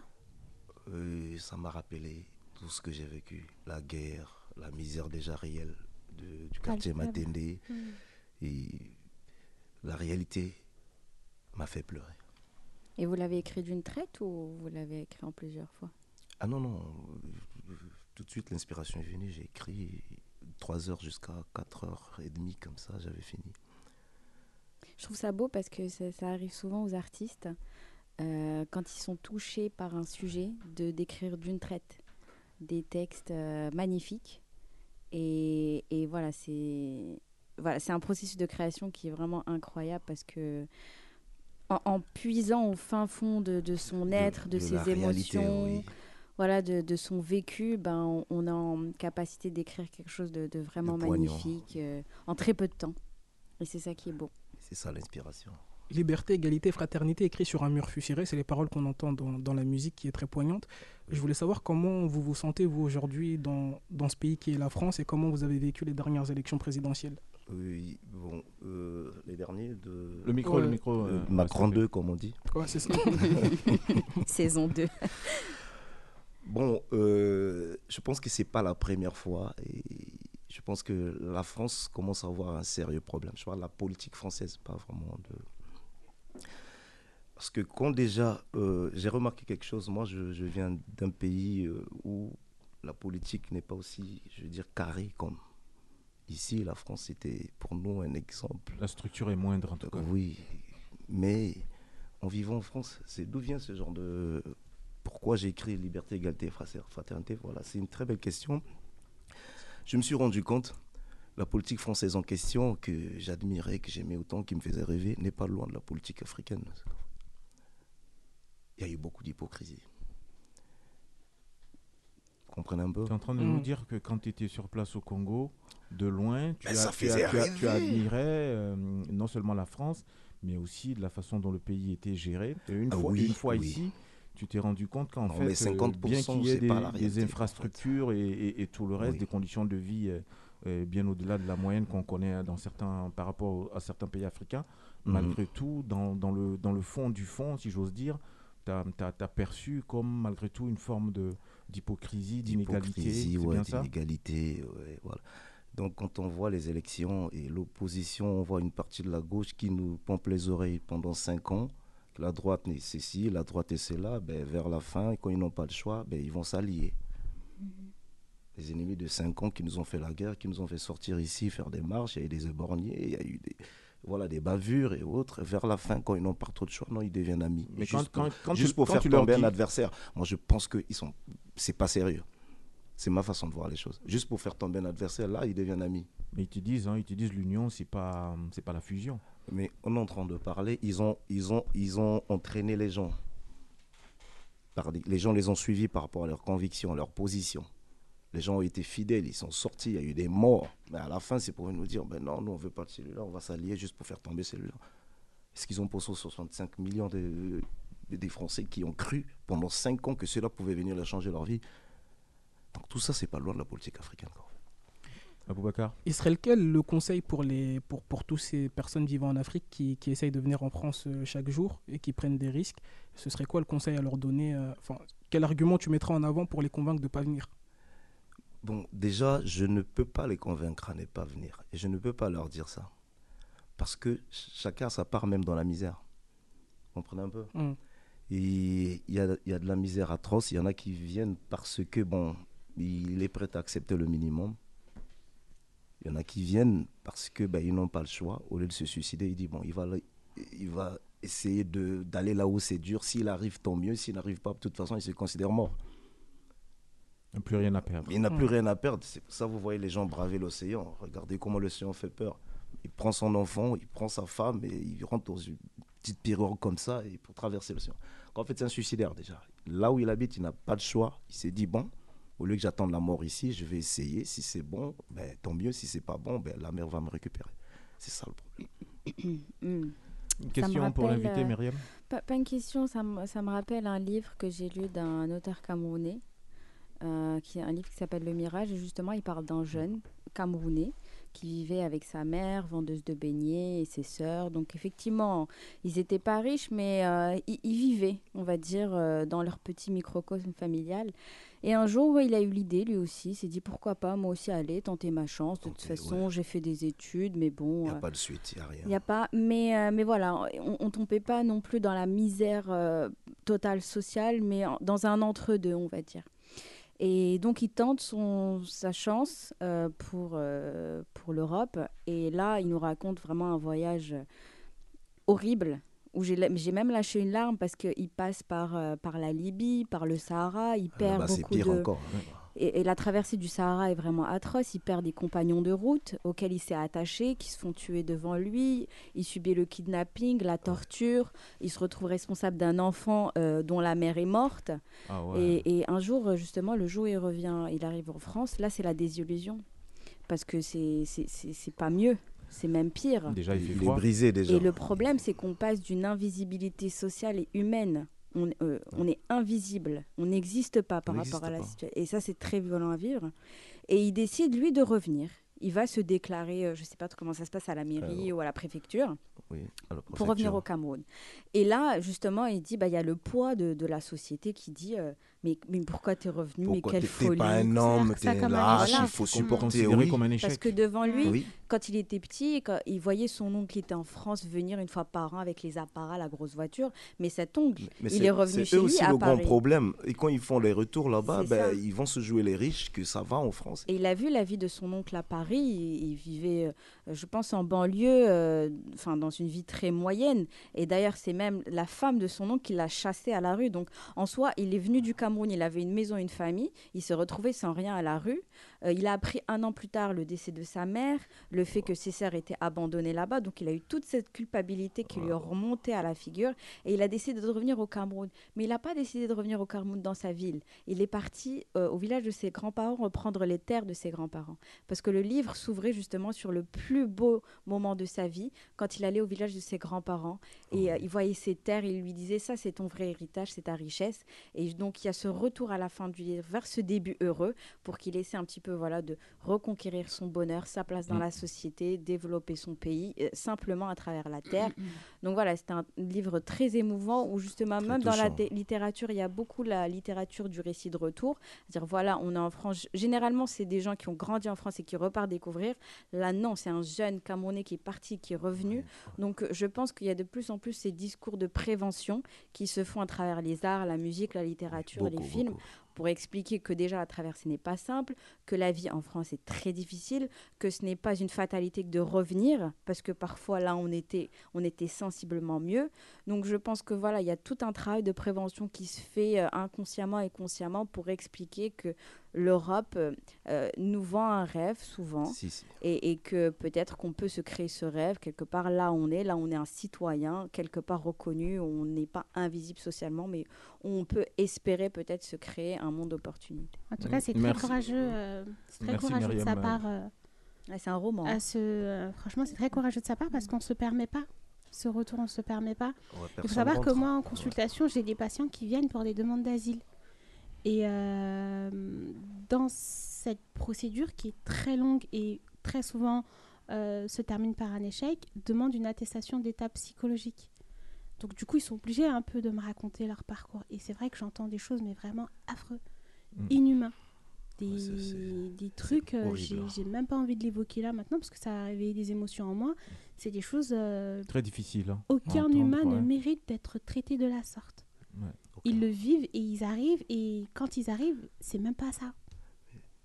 Euh, ça m'a rappelé tout ce que j'ai vécu. La guerre, la misère déjà réelle de- du quartier. Matende. Mm. Et la réalité m'a fait pleurer. Et vous l'avez écrit d'une traite ou vous l'avez écrit en plusieurs fois? Ah non, non. Tout de suite, l'inspiration est venue. J'ai écrit 3 heures jusqu'à 4 heures et demie, comme ça, j'avais fini. Je trouve ça beau parce que ça, ça arrive souvent aux artistes, euh, quand ils sont touchés par un sujet, de d'écrire d'une traite des textes euh, magnifiques. Et, et voilà, c'est voilà, c'est un processus de création qui est vraiment incroyable parce que en, en puisant au fin fond de, de son être, de, de ses réalité, émotions, oui. Voilà, de, de son vécu, ben, on, on a en capacité d'écrire quelque chose de, de vraiment magnifique euh, en très peu de temps. Et c'est ça qui est beau. C'est ça l'inspiration. Liberté, égalité, fraternité, écrit sur un mur fussiré, c'est les paroles qu'on entend dans, dans la musique qui est très poignante. Je voulais savoir comment vous vous sentez, vous, aujourd'hui, dans, dans ce pays qui est la France et comment vous avez vécu les dernières élections présidentielles? Oui, bon, euh, les derniers de. Le micro, le micro, Euh, Macron s'il te plaît. 2, comme on dit. Ouais, c'est ça. (laughs) Saison 2. Bon, euh, je pense que c'est pas la première fois et je pense que la France commence à avoir un sérieux problème. Je parle de la politique française, pas vraiment de. Parce que quand déjà, euh, j'ai remarqué quelque chose, moi je, je viens d'un pays euh, où la politique n'est pas aussi, je veux dire, carrée comme ici. La France, c'était pour nous un exemple. La structure est moindre en tout cas. Oui, mais en vivant en France, c'est d'où vient ce genre de... Pourquoi j'ai écrit liberté, égalité, frater- fraternité Voilà, c'est une très belle question. Je me suis rendu compte, la politique française en question, que j'admirais, que j'aimais autant, qui me faisait rêver, n'est pas loin de la politique africaine. Il y a eu beaucoup d'hypocrisie. Vous comprenez un peu? Tu es en train de Mm. nous dire que quand tu étais sur place au Congo, de loin, tu, Ben, as, ça tu, as- faisait tu as- tu rêver. admirais euh, non seulement la France, mais aussi de la façon dont le pays était géré. Et une Ah fois, oui, une fois oui. ici, tu t'es rendu compte qu'en fait, euh, 50%, bien qu'il y ait des, pas la des réalité, en fait. infrastructures et, et- et tout le reste, Oui. des conditions de vie euh, euh, bien au-delà de la moyenne qu'on connaît dans certains, par rapport à certains pays africains, Mhm. malgré tout, dans, dans le, dans le fond du fond, si j'ose dire, tu as, perçu comme malgré tout une forme d'hypocrisie, d'inégalité. D'hypocrisie, ouais, d'inégalité, ouais, voilà. Donc quand on voit les élections et l'opposition, on voit une partie de la gauche qui nous pompe les oreilles pendant cinq ans. La droite est ceci, la droite est cela. Ben, vers la fin, quand ils n'ont pas le choix, ben, ils vont s'allier. Les ennemis de cinq ans qui nous ont fait la guerre, qui nous ont fait sortir ici, faire des marches, il y a eu des éborgnés, il y a eu des, voilà, des bavures et autres. Vers la fin, quand ils n'ont pas trop de choix, non, ils deviennent amis. Mais juste quand- pour, quand- quand juste tu- pour quand faire tomber un adversaire. Moi, je pense que ils sont, c'est pas sérieux. C'est ma façon de voir les choses. Juste pour faire tomber un adversaire, là, ils deviennent amis. Mais ils te disent, hein, ils te disent l'union, c'est pas, c'est pas la fusion. Mais on est en train de parler, ils ont, ils ont, ils ont entraîné les gens. Les gens les ont suivis par rapport à leurs convictions, à leurs positions. Les gens ont été fidèles, ils sont sortis, il y a eu des morts. Mais à la fin, c'est pour nous dire, ben non, nous on veut pas de celui-là, on va s'allier juste pour faire tomber celui-là. Est-ce qu'ils ont pour 65 millions de, de- des Français qui ont cru pendant 5 ans que cela pouvait venir changer leur vie? Donc tout ça, c'est pas loin de la politique africaine. quoi. Aboubacar Il serait lequel le conseil pour, les, pour, pour toutes ces personnes vivant en Afrique qui, qui essayent de venir en France euh, chaque jour et qui prennent des risques? Ce serait quoi le conseil à leur donner euh, Enfin, quel argument tu mettras en avant pour les convaincre de ne pas venir? Bon, déjà, je ne peux pas les convaincre à ne pas venir. Et je ne peux pas leur dire ça. Parce que ch- chacun a sa part même dans la misère. Vous comprenez un peu? Mm. Et il y a, il y a de la misère atroce. Il y en a qui viennent parce que, bon, il est prêt à accepter le minimum. Il y en a qui viennent parce que ben, ils n'ont pas le choix. Au lieu de se suicider, il dit, bon, il va, il va essayer de- d'aller là où c'est dur. S'il arrive, tant mieux. S'il n'arrive pas, de toute façon, il se considère mort. Il n'a plus rien à perdre. Il n'a plus rien à perdre. C'est pour ça que vous voyez les gens braver l'océan. Regardez comment l'océan fait peur. Il prend son enfant, il prend sa femme et il rentre dans une petite pirogue comme ça et pour traverser l'océan. En fait, c'est un suicidaire déjà. Là où il habite, il n'a pas de choix. Il s'est dit bon, au lieu que j'attende la mort ici, je vais essayer. Si c'est bon, ben, tant mieux. Si c'est pas bon, ben, la mer va me récupérer. C'est ça le problème. (coughs) Mm. Une question pour l'invité, euh, Myriam pas, pas une question, ça me, ça me rappelle un livre que j'ai lu d'un auteur camerounais, euh, qui est un livre qui s'appelle Le Mirage, et justement il parle d'un jeune camerounais qui vivait avec sa mère, vendeuse de beignets, et ses sœurs. Donc effectivement, ils n'étaient pas riches, mais euh, ils, ils vivaient, on va dire, euh, dans leur petit microcosme familial. Et un jour, il a eu l'idée, lui aussi, il s'est dit pourquoi pas moi aussi aller tenter ma chance. De toute façon, j'ai fait des études, mais bon. Il n'y a euh, pas de suite, il n'y a rien. il n'y a pas, mais, euh, mais voilà, on ne tombait pas non plus dans la misère euh, totale sociale, mais en- dans un entre-deux, on va dire. Et donc, il tente son, sa chance pour, pour l'Europe. Et là, il nous raconte vraiment un voyage horrible, où j'ai même lâché une larme parce qu'il passe par, euh, par la Libye, par le Sahara, il perd Là-bas, c'est beaucoup pire de... encore. hein. Et, et la traversée du Sahara est vraiment atroce. Il perd des compagnons de route auxquels il s'est attaché, qui se font tuer devant lui. Il subit le kidnapping, la torture. Il se retrouve responsable d'un enfant euh, dont la mère est morte. Ah ouais. et, et un jour, euh, justement, le jour où il revient, il arrive en France, là, c'est la désillusion. Parce que c'est pas mieux. C'est même pire. Déjà, il fait Il est brisé déjà. Et le problème, c'est qu'on passe d'une invisibilité sociale et humaine. On, euh, on est invisible, on n'existe pas par On rapport à la situation. Et ça, c'est très violent à vivre. Et il décide, lui, de revenir. Il va se déclarer, euh, je ne sais pas comment ça se passe à la mairie ou à la préfecture, Oui, à la pour revenir au Cameroun. Et là, justement, il dit, bah, il y a le poids de, de la société qui dit, euh, mais, mais pourquoi tu es revenu? Mais Pourquoi quelle t'es- t'es folie pas un homme, t'es un- lâche, il faut supporter, oui. comme un Parce échec. que devant lui, Oui. quand il était petit, quand il voyait son oncle qui était en France venir une fois par an avec les apparats, la grosse voiture, mais cet oncle, Mais il c'est- est revenu c'est chez eux lui aussi à le grand Paris. problème. Et quand ils font les retours là-bas, ben, ils vont se jouer les riches, que ça va en France. Et il a vu la vie de son oncle à Paris. Il, il vivait, euh, je pense, en banlieue, euh, enfin dans une vie très moyenne. Et d'ailleurs, c'est même la femme de son oncle qui l'a chassé à la rue. Donc, en soi, il est venu du Cameroun. Il avait une maison, une famille. Il s'est retrouvé sans rien à la rue. Euh, il a appris un an plus tard le décès de sa mère, le fait que ses sœurs étaient abandonnées là-bas. Donc, il a eu toute cette culpabilité qui lui est remontée à la figure. Et il a décidé de revenir au Cameroun. Mais il n'a pas décidé de revenir au Cameroun dans sa ville. Il est parti euh, au village de ses grands-parents reprendre les terres de ses grands-parents. Parce que le livre s'ouvrait justement sur le plus beau moment de sa vie, quand il allait au village de ses grands-parents. Et euh, il voyait ses terres, il lui disait ça c'est ton vrai héritage, c'est ta richesse. Et donc il y a ce retour à la fin du livre vers ce début heureux pour qu'il essaie un petit peu peu voilà, de reconquérir son bonheur, sa place dans Mm. la société, développer son pays, euh, simplement à travers la terre. Mm. Donc voilà, c'est un livre très émouvant où justement, Très même dans la littérature, il y a beaucoup la littérature du récit de retour. C'est-à-dire, voilà, on est en France. Généralement, c'est des gens qui ont grandi en France et qui repartent découvrir. Là, non, c'est un jeune Camerounais qui est parti, qui est revenu. Donc, euh, je pense qu'il y a de plus en plus ces discours de prévention qui se font à travers les arts, la musique, la littérature, les films beaucoup. Pour expliquer que déjà à travers ce n'est pas simple, que la vie en France est très difficile, que ce n'est pas une fatalité que de revenir, parce que parfois là on était, on était sensiblement mieux. Donc je pense que voilà, il y a tout un travail de prévention qui se fait euh, inconsciemment et consciemment pour expliquer que l'Europe euh, euh, nous vend un rêve souvent Si, si. Et, et que peut-être qu'on peut se créer ce rêve quelque part là où on est, là où on est un citoyen, quelque part reconnu, on n'est pas invisible socialement, mais on peut espérer peut-être se créer un monde d'opportunités. En tout cas, c'est très courageux, euh, c'est très Merci, courageux de sa part. euh, c'est un roman. à euh, franchement, c'est très courageux de sa part parce qu'on ne se permet pas. Ce retour, on ne se permet pas. Ouais, Il faut savoir que moi, en consultation, j'ai des patients qui viennent pour des demandes d'asile. Et euh, dans cette procédure qui est très longue et très souvent euh, se termine par un échec, demande une attestation d'état psychologique. Donc du coup, ils sont obligés un peu de me raconter leur parcours. Et c'est vrai que j'entends des choses, mais vraiment affreux, Mm. inhumains. Des, Ouais, trucs, euh, j'ai hein. j'ai même pas envie de l'évoquer là maintenant parce que ça a réveillé des émotions en moi. C'est des choses, euh, Très difficile. hein, aucun humain ne mérite d'être traité de la sorte. Ouais. Ils le vivent et ils arrivent et quand ils arrivent, c'est même pas ça.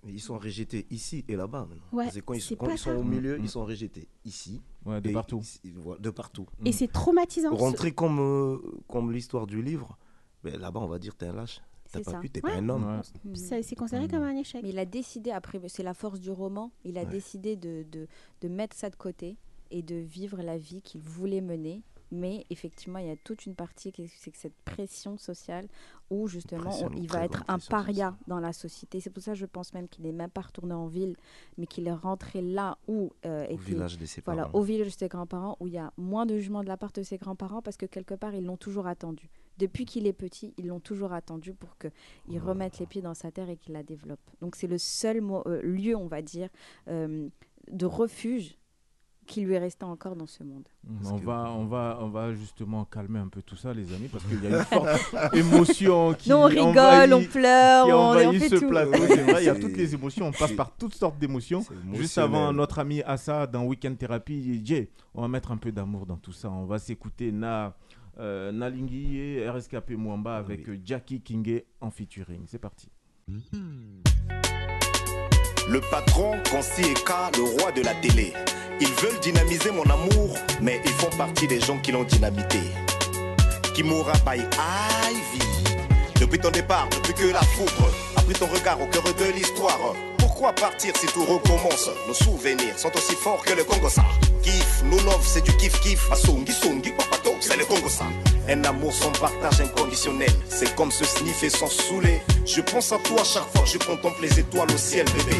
Mais ils sont rejetés ici et là-bas. Ouais, C'est quand ils, quand sont au milieu, Mm. ils sont rejetés ici. Ouais, de et partout. ici, de partout. Et c'est traumatisant. ce- Rentrer comme, euh, comme l'histoire du livre, ben, là-bas on va dire t'es un lâche. T'as pas ça. pu, t'es Ouais. pas un homme. Ouais. Ça- C'est considéré comme un échec. Mais il a décidé, après, c'est la force du roman, il a Ouais. décidé de, de, de mettre ça de côté et de vivre la vie qu'il voulait mener. Mais effectivement, il y a toute une partie, qui est- c'est que cette pression sociale où justement on- il va être un paria dans la société. C'est pour ça que je pense même qu'il n'est même pas retourné en ville, mais qu'il est rentré là où euh, Au village de ses voilà, parents. au village de ses grands-parents, où il y a moins de jugement de la part de ses grands-parents parce que quelque part, ils l'ont toujours attendu. Depuis qu'il est petit, ils l'ont toujours attendu pour qu'il remette les pieds dans sa terre et qu'il la développe. Donc c'est le seul euh, lieu, on va dire, euh, de refuge qui lui est resté encore dans ce monde. On va, on, va, on va justement calmer un peu tout ça, les amis, parce qu'il y a une (laughs) forte émotion qui Nous, on rigole, envahit- on pleure, qui on- on fait ce tout. plateau. Oui, C'est vrai, il y a toutes les émotions, on passe par toutes sortes d'émotions. Juste avant, notre ami Assa dans Weekend Therapy, il dit Jay, on va mettre un peu d'amour dans tout ça. On va s'écouter Na, euh, Nalingui et RSKP Mwamba avec euh, Jackie Kingé en featuring. C'est parti. Le patron, Consi Eka, le roi de la télé. Ils veulent dynamiser mon amour, mais ils font partie des gens qui l'ont dynamité. Kimura by Ivy. Depuis ton départ, depuis que la foudre a pris ton regard au cœur de l'histoire. Pourquoi partir si tout recommence? Nos souvenirs sont aussi forts que le Congo ça. Kiff, nous love, c'est du kiff kiff. Asungi, sungi, papato, c'est le Congo. Un amour sans partage inconditionnel. C'est comme se sniffer sans saouler. Je pense à toi chaque fois que je contemple les étoiles au ciel, bébé.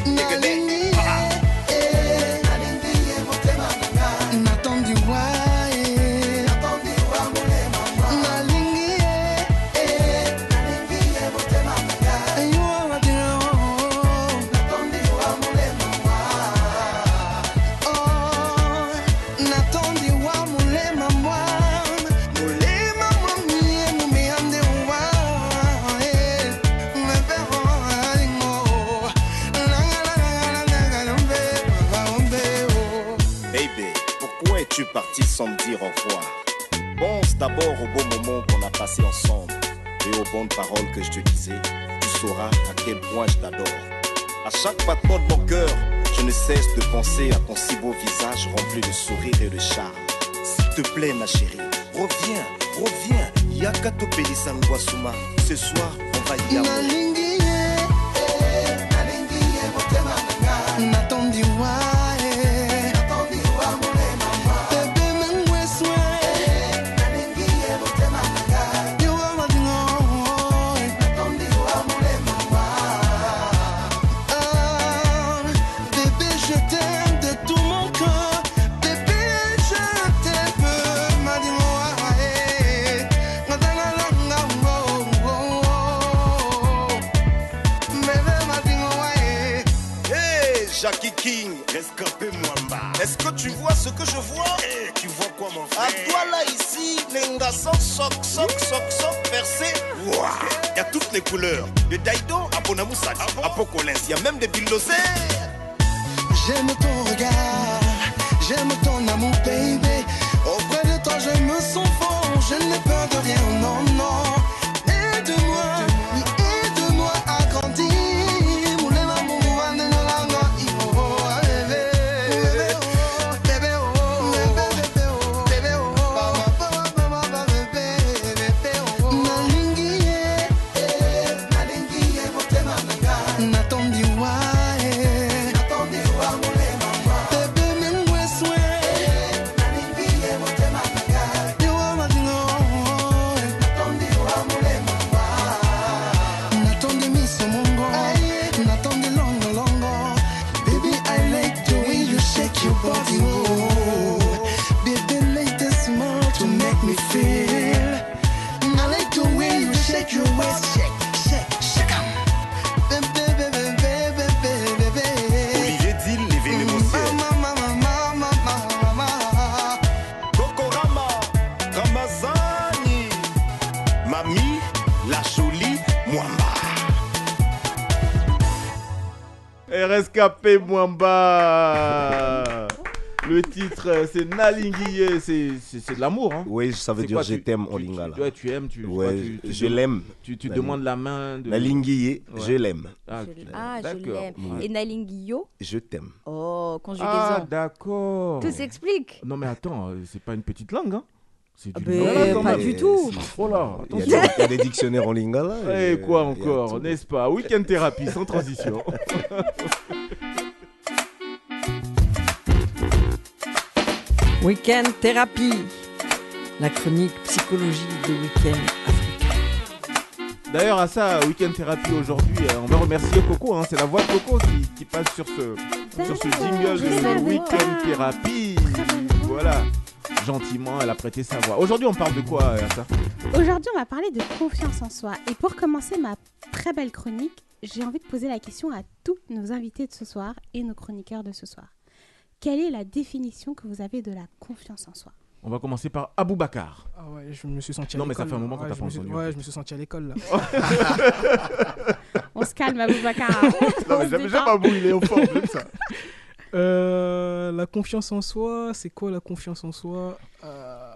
Me dire au revoir Pense d'abord au beau moment qu'on a passé ensemble et aux bonnes paroles que je te disais. Tu sauras à quel point je t'adore. À chaque battement de mon cœur, je ne cesse de penser à ton si beau visage rempli de sourire et de charme. S'il te plaît, ma chérie, reviens, reviens. Yakato Pelisa Ngwasuma. Ce soir, on va y avoir. Les couleurs. De Daido à Bonamoussad, à Pocolins. Il y a même des bulldozers. J'aime ton regard, Mwamba. Le titre, c'est Nalinguiye, c'est de l'amour. Hein. Oui, ça veut dire quoi, je tu- t'aime tu- en tu- lingala. ouais, tu aimes, tu, Ouais, tu- tu je l'aime. Tu, tu La demandes la main de. La linguier, Ouais. je l'aime. Ah, Ah, je l'aime. Ouais. Et Nalinguio Je t'aime. Oh, conjugaison. Ah, d'accord. Tout s'explique. Non, mais attends, euh, c'est pas une petite langue, hein C'est du ben, lingala, quand pas même. du tout. Oh là, Il y, des, il y a des dictionnaires en lingala. Et et, quoi encore, n'est-ce pas? Week-end thérapie sans transition. (laughs) Week-end thérapie, la chronique psychologie de Week-end. D'ailleurs, à ça, Week-end thérapie aujourd'hui, euh, on va remercier Coco. hein, c'est la voix de Coco qui, qui passe sur ce, sur ce jingle de Week-end pas. thérapie. Voilà, gentiment, elle a prêté sa voix. Aujourd'hui, on parle de quoi, euh, ça Aujourd'hui, on va parler de confiance en soi. Et pour commencer ma très belle chronique, j'ai envie de poser la question à tous nos invités de ce soir et nos chroniqueurs de ce soir. Quelle est la définition que vous avez de la confiance en soi? On va commencer par Abou Bakar. Ah ouais, je me suis senti à Non, mais ça l'école, fait un moment qu'on Ouais, t'a pas suis- entendu, en Ouais, je me suis senti à l'école là. (laughs) On se calme, Aboubacar. (laughs) Non, mais j'aime Abou, il est au fond, j'aime ça. (laughs) Euh, la confiance en soi, c'est quoi la confiance en soi? Euh,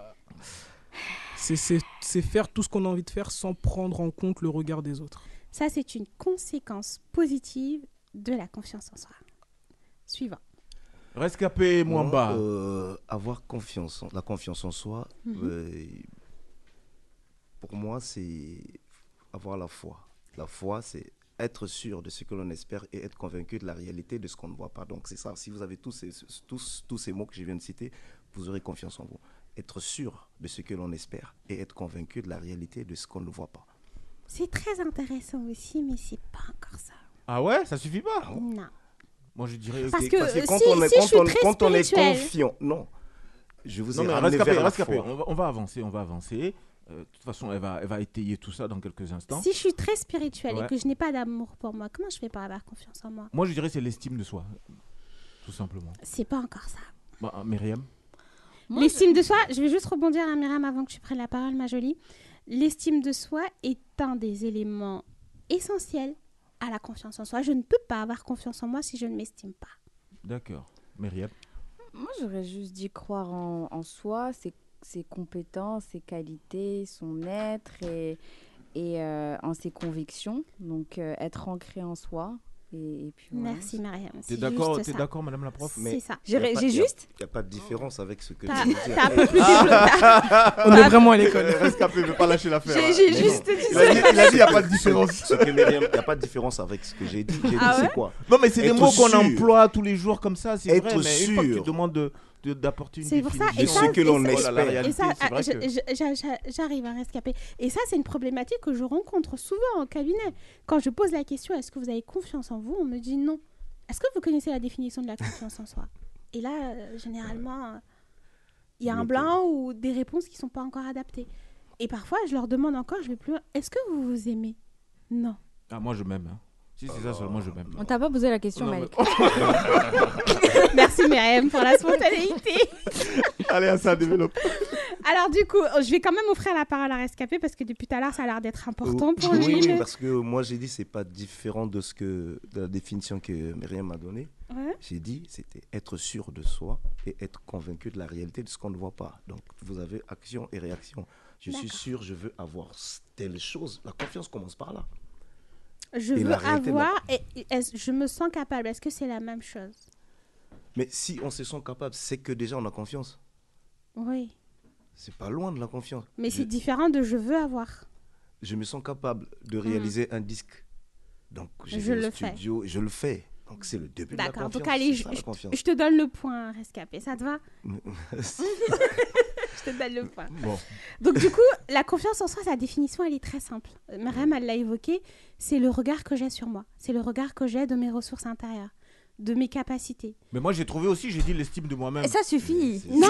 c'est faire tout ce qu'on a envie de faire sans prendre en compte le regard des autres. Ça, c'est une conséquence positive de la confiance en soi. Suivant. Rescapé Mwamba. Moi, euh, avoir confiance, en- la confiance en soi, Mhm. euh, pour moi, c'est avoir la foi. La foi, c'est être sûr de ce que l'on espère et être convaincu de la réalité de ce qu'on ne voit pas. Donc c'est ça, si vous avez tous ces, tous, tous ces mots que je viens de citer, vous aurez confiance en vous. Être sûr de ce que l'on espère et être convaincu de la réalité de ce qu'on ne voit pas. C'est très intéressant aussi, mais c'est pas encore ça. Ah ouais, ça suffit pas? Non. Moi, je dirais. Parce que, quand si- on est, si je quand suis on- très quand on est spirituelle- confiant, non. Je vous Non, ai mais ramené rescapé, vers la rescapé. foi. On va, on va avancer, on va avancer. Euh, de toute façon, elle va, elle va étayer tout ça dans quelques instants. Si je suis très spirituelle Ouais. et que je n'ai pas d'amour pour moi, comment je fais pour avoir confiance en moi? Moi, je dirais c'est l'estime de soi, tout simplement. C'est pas encore ça. Bah, Myriam? L'estime de soi, je vais juste rebondir à Myriam avant que tu prennes la parole, ma jolie. L'estime de soi est un des éléments essentiels à la confiance en soi. Je ne peux pas avoir confiance en moi si je ne m'estime pas. D'accord. Myriam Moi, j'aurais juste dit croire en, en soi, ses, ses compétences, ses qualités, son être et, et euh, en ses convictions. Donc, euh, être ancré en soi. Et, et puis voilà. Merci, Myriam. T'es d'accord, t'es d'accord, madame la prof? C'est ça. J'ai juste Il n'y a pas de différence avec ce que tu t'as un peu plus développé. On est vraiment à l'école. Rescapé, ne pas lâcher l'affaire. J'ai juste dit Il a dit, il a dit, il n'y a pas de Ce- différence. Il n'y a pas de différence avec ce que j'ai dit. J'ai dit, Ah ouais? c'est quoi? Non, mais c'est des mots qu'on emploie tous les jours comme ça, c'est Être vrai. Mais une fois que tu demandes de- de- d'apporter une C'est pour ça. définition Et de ça, ce que l'on espère. j'arrive à rescaper. Et ça, c'est une problématique que je rencontre souvent en cabinet. Quand je pose la question est-ce que vous avez confiance en vous On me dit non. Est-ce que vous connaissez la définition de la confiance en soi? Et là, euh, généralement, euh, il y a un blanc ou des réponses qui ne sont pas encore adaptées. Et parfois, je leur demande encore je vais plus loin est-ce que vous vous aimez? Non. Ah, moi, je m'aime. hein. Si c'est ça seulement, je m'aime. On t'a pas posé la question, Malik. (laughs) Merci Myriam pour la spontanéité. Allez, à ça, développe. Alors du coup, je vais quand même offrir la parole à Rescapé parce que depuis tout à l'heure, ça a l'air d'être important pour oui, lui. oui, mais- parce que moi j'ai dit c'est pas différent de ce que de la définition que Myriam m'a donnée. Ouais. J'ai dit c'était être sûr de soi et être convaincu de la réalité de ce qu'on ne voit pas. Donc vous avez action et réaction. Je suis sûr, je veux avoir telle chose. La confiance commence par là. Je Et veux avoir et je me sens capable. Est-ce que c'est la même chose? Mais si on se sent capable, c'est que déjà on a confiance. Oui. C'est pas loin de la confiance. Mais je, c'est différent de je veux avoir. je me sens capable de réaliser un disque. Donc je, Je vais au le fais. et je le fais. Donc c'est le début de la D'accord. confiance. Donc allez, je, ça, je te donne le point, Rescapé. Ça te va? (laughs) (laughs) Je te donne le point. Bon. Donc du coup, la confiance en soi, sa définition, elle est très simple. Euh, Mariam, elle l'a évoqué, c'est le regard que j'ai sur moi. C'est le regard que j'ai de mes ressources intérieures, de mes capacités. Mais moi, j'ai trouvé aussi, j'ai dit l'estime de moi-même. Et ça suffit. Non,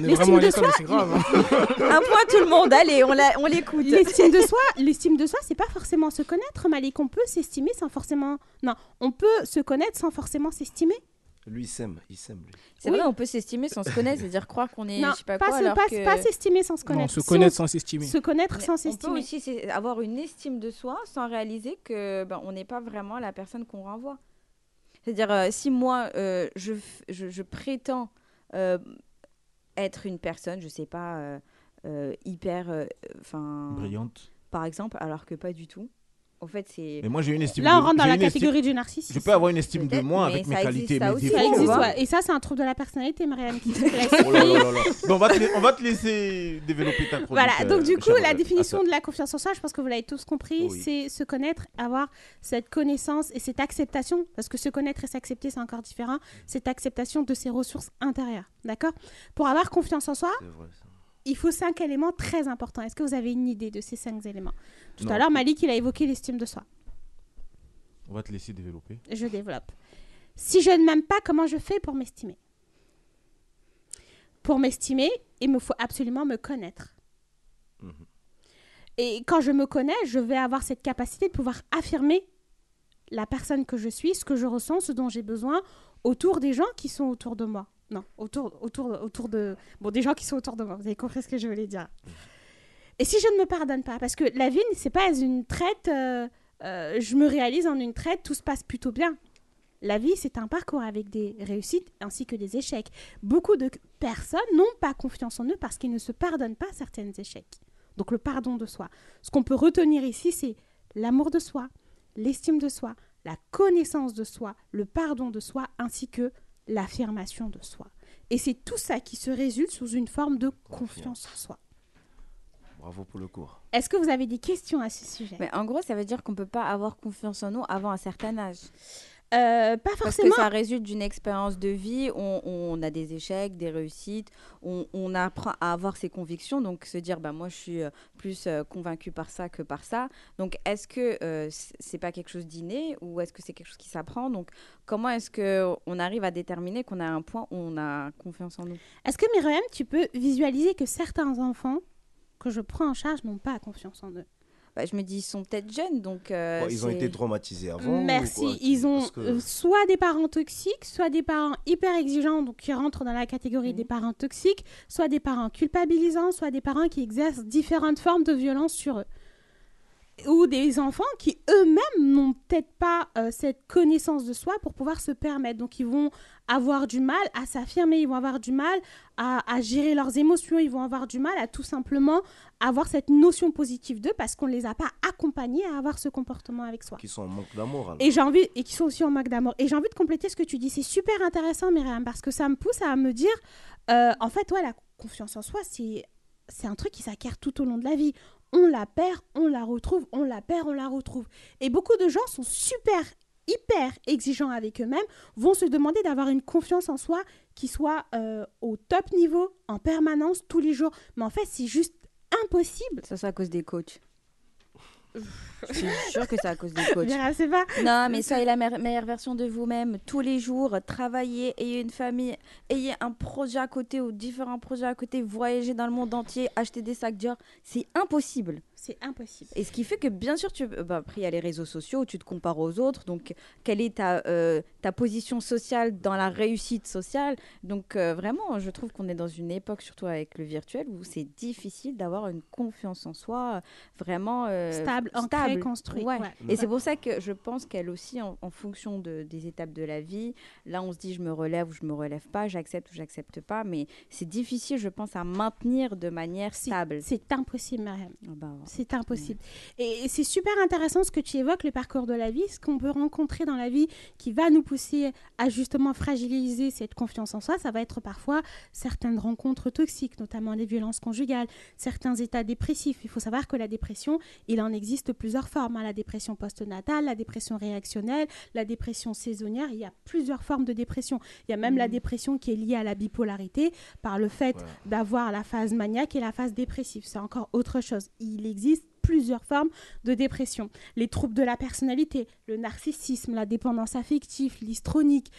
On est l'estime de soi, c'est grave. hein. (laughs) Un point tout le monde. Allez, on l'écoute. L'estime de soi, l'estime de soi, c'est pas forcément se connaître, Malik. On peut s'estimer sans forcément. Non, on peut se connaître sans forcément s'estimer. Lui, il s'aime, il s'aime, lui. C'est Oui. vrai, on peut s'estimer sans se connaître, c'est-à-dire croire qu'on est, non, je sais pas, pas, quoi, se, alors pas, que... pas s'estimer sans se connaître. se Si connaître on- sans s'estimer. Se connaître sans On peut s'estimer. aussi avoir une estime de soi sans réaliser que ben, on n'est pas vraiment la personne qu'on renvoie. C'est-à-dire, euh, si moi, euh, je, je, je prétends euh, être une personne, je sais pas, euh, euh, hyper... euh, enfin Brillante. Par exemple, alors que pas du tout. En fait, c'est... Mais moi, j'ai une estime Là, on rentre dans la une estime- catégorie du narcissisme. Je peux avoir une estime de moi avec mes ça qualités, mes aussi, défauts. Ça existe, ouais. Et ça, c'est un trouble de la personnalité, Marianne. Qui (laughs) Oh là on, va te, la- on va te laisser développer ta chronique. Voilà, donc euh, du coup, cher, la euh, définition de la confiance en soi, je pense que vous l'avez tous compris, Oui. c'est se connaître, avoir cette connaissance et cette acceptation, parce que se connaître et s'accepter, c'est encore différent, cette acceptation de ses ressources intérieures, d'accord? Pour avoir confiance en soi, C'est vrai, ça. Il faut cinq éléments très importants. Est-ce que vous avez une idée de ces cinq éléments? Tout Non. à l'heure, Malik, il a évoqué l'estime de soi. On va te laisser développer. Je développe. Si je ne m'aime pas, comment je fais pour m'estimer? Pour m'estimer, il me faut absolument me connaître. Mhm. Et quand je me connais, je vais avoir cette capacité de pouvoir affirmer la personne que je suis, ce que je ressens, ce dont j'ai besoin autour des gens qui sont autour de moi. Non, autour, autour, autour de... Bon, des gens qui sont autour de moi, vous avez compris ce que je voulais dire. Et si je ne me pardonne pas, parce que la vie, c'est pas une traite, euh, euh, je me réalise en une traite, tout se passe plutôt bien. La vie, c'est un parcours avec des réussites ainsi que des échecs. Beaucoup de personnes n'ont pas confiance en eux parce qu'ils ne se pardonnent pas certains échecs. Donc le pardon de soi. Ce qu'on peut retenir ici, c'est l'amour de soi, l'estime de soi, la connaissance de soi, le pardon de soi, ainsi que l'affirmation de soi. Et c'est tout ça qui se résulte sous une forme de confiance en soi. Bravo pour le cours. Est-ce que vous avez des questions à ce sujet? Mais en gros, ça veut dire qu'on peut pas avoir confiance en nous avant un certain âge. Euh, Pas Parce forcément. que ça résulte d'une expérience de vie, on, on a des échecs, des réussites, on, on apprend à avoir ses convictions, donc se dire, bah, moi je suis euh, plus euh, convaincu par ça que par ça. Donc est-ce que euh, c'est pas quelque chose d'inné ou est-ce que c'est quelque chose qui s'apprend? Donc comment est-ce qu'on arrive à déterminer qu'on a un point où on a confiance en nous? Est-ce que Myriam, tu peux visualiser que certains enfants que je prends en charge n'ont pas confiance en eux? Bah, Je me dis, ils sont peut-être jeunes, donc... euh, Bon, ils ont été traumatisés avant ou Merci. quoi Ils ont que- euh, soit des parents toxiques, soit des parents hyper exigeants, donc qui rentrent dans la catégorie des parents toxiques, soit des parents culpabilisants, soit des parents qui exercent différentes formes de violence sur eux. Ou des enfants qui eux-mêmes n'ont peut-être pas euh, cette connaissance de soi pour pouvoir se permettre. Donc ils vont avoir du mal à s'affirmer, ils vont avoir du mal à, à gérer leurs émotions, ils vont avoir du mal à tout simplement avoir cette notion positive d'eux parce qu'on ne les a pas accompagnés à avoir ce comportement avec soi. Qui sont en manque d'amour. Et j'ai envie et qui sont aussi en manque d'amour. Et j'ai envie de compléter ce que tu dis. C'est super intéressant, Myriam, parce que ça me pousse à me dire, euh, en fait, ouais, la confiance en soi, c'est c'est un truc qui s'acquiert tout au long de la vie. On la perd, on la retrouve, on la perd, on la retrouve. Et beaucoup de gens sont super hyper exigeants avec eux-mêmes, vont se demander d'avoir une confiance en soi qui soit euh, au top niveau, en permanence, tous les jours. Mais en fait, c'est juste impossible. Ça, c'est à cause des coachs. (laughs) Je suis sûre que c'est à cause des coachs. Myriam, c'est pas... Non, mais soyez la me- meilleure version de vous-même tous les jours. Travaillez, ayez une famille, ayez un projet à côté ou différents projets à côté. Voyagez dans le monde entier, achetez des sacs Dior. C'est impossible. C'est impossible. Et ce qui fait que, bien sûr, tu... bah, après, il y a les réseaux sociaux où tu te compares aux autres. Donc, quelle est ta, euh, ta position sociale dans la réussite sociale? Donc, euh, vraiment, je trouve qu'on est dans une époque, surtout avec le virtuel, où c'est difficile d'avoir une confiance en soi vraiment euh, Stable, ancrée, construite, Ouais. ouais. Et c'est pour ça que je pense qu'elle aussi, en, en fonction de, des étapes de la vie, là, on se dit je me relève ou je me relève pas, j'accepte ou j'accepte pas. Mais c'est difficile, je pense, à maintenir de manière stable. C'est impossible, Mariam. Ah bah, C'est impossible. Et et c'est super intéressant ce que tu évoques, le parcours de la vie, ce qu'on peut rencontrer dans la vie qui va nous pousser à justement fragiliser cette confiance en soi. Ça va être parfois certaines rencontres toxiques, notamment les violences conjugales, certains états dépressifs. Il faut savoir que la dépression, il en existe plusieurs formes. hein. La dépression postnatale, la dépression réactionnelle, la dépression saisonnière. Il y a plusieurs formes de dépression. Il y a même la dépression qui est liée à la bipolarité par le fait d'avoir la phase maniaque et la phase dépressive. C'est encore autre chose. Il existe plusieurs formes de dépression. Les troubles de la personnalité, le narcissisme, la dépendance affective, l'histronique.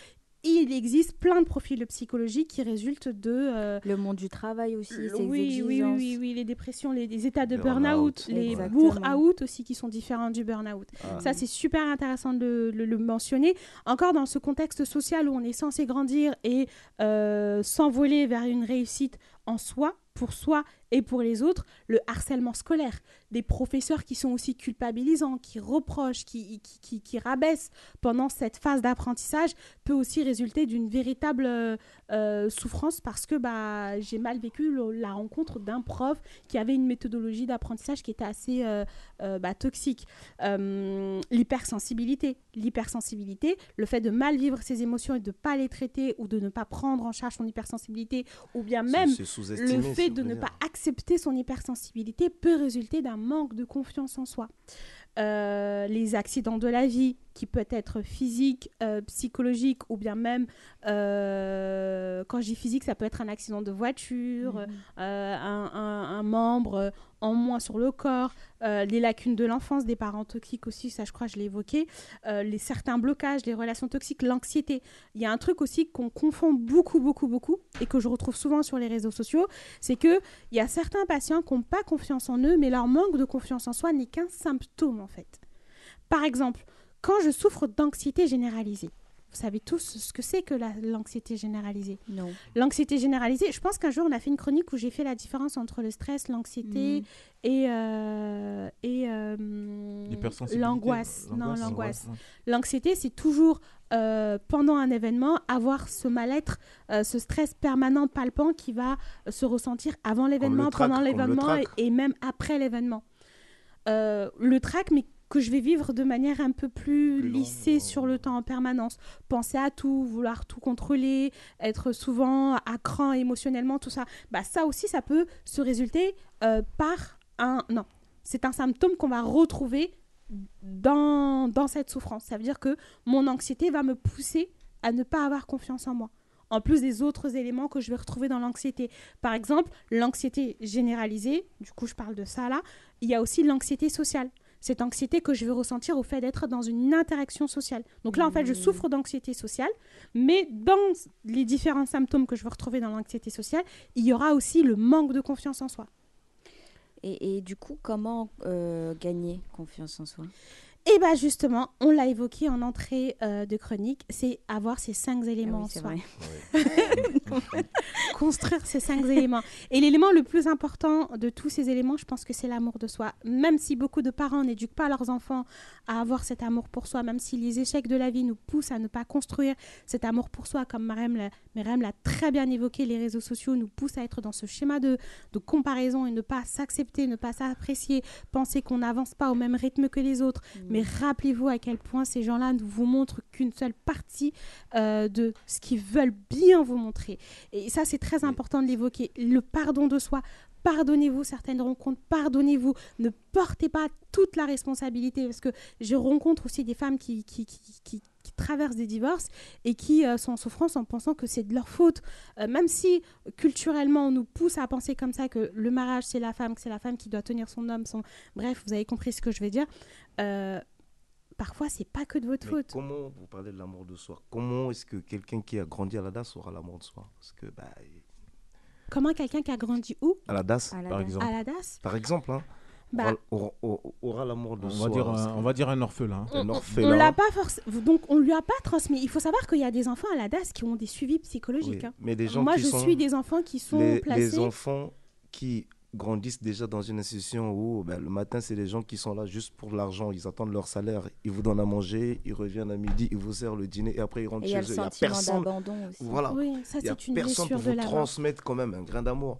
Il existe plein de profils psychologiques qui résultent de... euh, Le monde du travail aussi, le- ses oui, oui, oui, oui, oui, les dépressions, les, les états de Burn-out. burn-out, les bourre-out aussi qui sont différents du burn-out. Ah. Ça, c'est super intéressant de le mentionner. Encore dans ce contexte social où on est censé grandir et euh, s'envoler vers une réussite en soi, pour soi et pour les autres, le harcèlement scolaire, des professeurs qui sont aussi culpabilisants, qui reprochent, qui, qui, qui- qui rabaissent pendant cette phase d'apprentissage, peut aussi résulter d'une véritable euh, euh, souffrance parce que bah, j'ai mal vécu le- la rencontre d'un prof qui avait une méthodologie d'apprentissage qui était assez euh, euh, bah, toxique. Euh, l'hypersensibilité. L'hypersensibilité, le fait de mal vivre ses émotions et de ne pas les traiter ou de ne pas prendre en charge son hypersensibilité ou bien même le fait de ne dire. pas accepter son hypersensibilité peut résulter d'un manque de confiance en soi. Euh, les accidents de la vie, qui peut être physique, euh, psychologique ou bien même, euh, quand je dis physique, ça peut être un accident de voiture, Mhm. euh, un, un- un membre en moins sur le corps, euh, les lacunes de l'enfance, des parents toxiques aussi, ça je crois je l'ai évoqué, euh, les certains blocages, les relations toxiques, l'anxiété. Il y a un truc aussi qu'on confond beaucoup, beaucoup, beaucoup et que je retrouve souvent sur les réseaux sociaux, c'est que il y a certains patients qui n'ont pas confiance en eux, mais leur manque de confiance en soi n'est qu'un symptôme en fait. Par exemple, quand je souffre d'anxiété généralisée, vous savez tous ce que c'est que la- l'anxiété généralisée Non. L'anxiété généralisée, je pense qu'un jour on a fait une chronique où j'ai fait la différence entre le stress, l'anxiété Mhm. et, euh, et euh, L'hypersensibilité, l'angoisse. Non, l'angoisse, L'anxiété, c'est toujours euh, pendant un événement avoir ce mal-être, euh, ce stress permanent, palpant qui va euh, se ressentir avant l'événement, pendant l'événement et, et même après l'événement. Euh, le trac, mais que je vais vivre de manière un peu plus, lissée sur le temps en permanence. Penser à tout, vouloir tout contrôler, être souvent à cran émotionnellement, tout ça. Bah, ça aussi, ça peut se résulter euh, par un... Non, c'est un symptôme qu'on va retrouver dans, dans cette souffrance. Ça veut dire que mon anxiété va me pousser à ne pas avoir confiance en moi. En plus des autres éléments que je vais retrouver dans l'anxiété. Par exemple, l'anxiété généralisée, du coup je parle de ça là, il y a aussi l'anxiété sociale. Cette anxiété que je vais ressentir au fait d'être dans une interaction sociale. Donc là, en fait, je souffre d'anxiété sociale, mais dans les différents symptômes que je vais retrouver dans l'anxiété sociale, il y aura aussi le manque de confiance en soi. Et, et du coup, comment euh, gagner confiance en soi? Et bien justement, on l'a évoqué en entrée euh, de chronique, c'est avoir ces cinq éléments Ah oui, en soi. (laughs) Construire ces cinq éléments. Et l'élément le plus important de tous ces éléments, je pense que c'est l'amour de soi. Même si beaucoup de parents n'éduquent pas leurs enfants à avoir cet amour pour soi, même si les échecs de la vie nous poussent à ne pas construire cet amour pour soi, comme Mariam l'a très bien évoqué, les réseaux sociaux nous poussent à être dans ce schéma de, de comparaison et ne pas s'accepter, ne pas s'apprécier, penser qu'on n'avance pas au même rythme que les autres. Mais rappelez-vous à quel point ces gens-là ne vous montrent qu'une seule partie euh, de ce qu'ils veulent bien vous montrer. Et ça, c'est très important de l'évoquer. Le pardon de soi. Pardonnez-vous certaines rencontres, pardonnez-vous, ne portez pas toute la responsabilité parce que je rencontre aussi des femmes qui, qui, qui, qui- qui traversent des divorces et qui euh, sont en souffrance en pensant que c'est de leur faute. Euh, même si culturellement on nous pousse à penser comme ça que le mariage c'est la femme, que c'est la femme qui doit tenir son homme, son... bref, vous avez compris ce que je vais dire. Euh, parfois c'est pas que de votre Mais faute. Comment vous parlez de l'amour de soi Comment est-ce que quelqu'un qui a grandi à la DAS aura l'amour de soi? Parce que bah, Comment quelqu'un qui a grandi où? À la DAS, À la par DAS. exemple. À la DAS Par exemple, hein. Bah, aura, aura- aura l'amour de On soi. va dire un- on va dire un orphelin. on, Un on- orphelin. on l'a pas forcément. Donc, on lui a pas transmis. Il faut savoir qu'il y a des enfants à la DAS qui ont des suivis psychologiques. Oui, hein. mais des gens Moi, qui je sont- suis des enfants qui sont les, placés. les enfants qui grandissent déjà dans une institution où ben, le matin, c'est des gens qui sont là juste pour l'argent. Ils attendent leur salaire, ils vous donnent à manger, ils reviennent à midi, ils vous servent le dîner et après ils rentrent Et il y a chez eux. Il y a personne. aussi. Voilà. Oui, ça, y a une personne pour vous transmettre quand même un grain d'amour.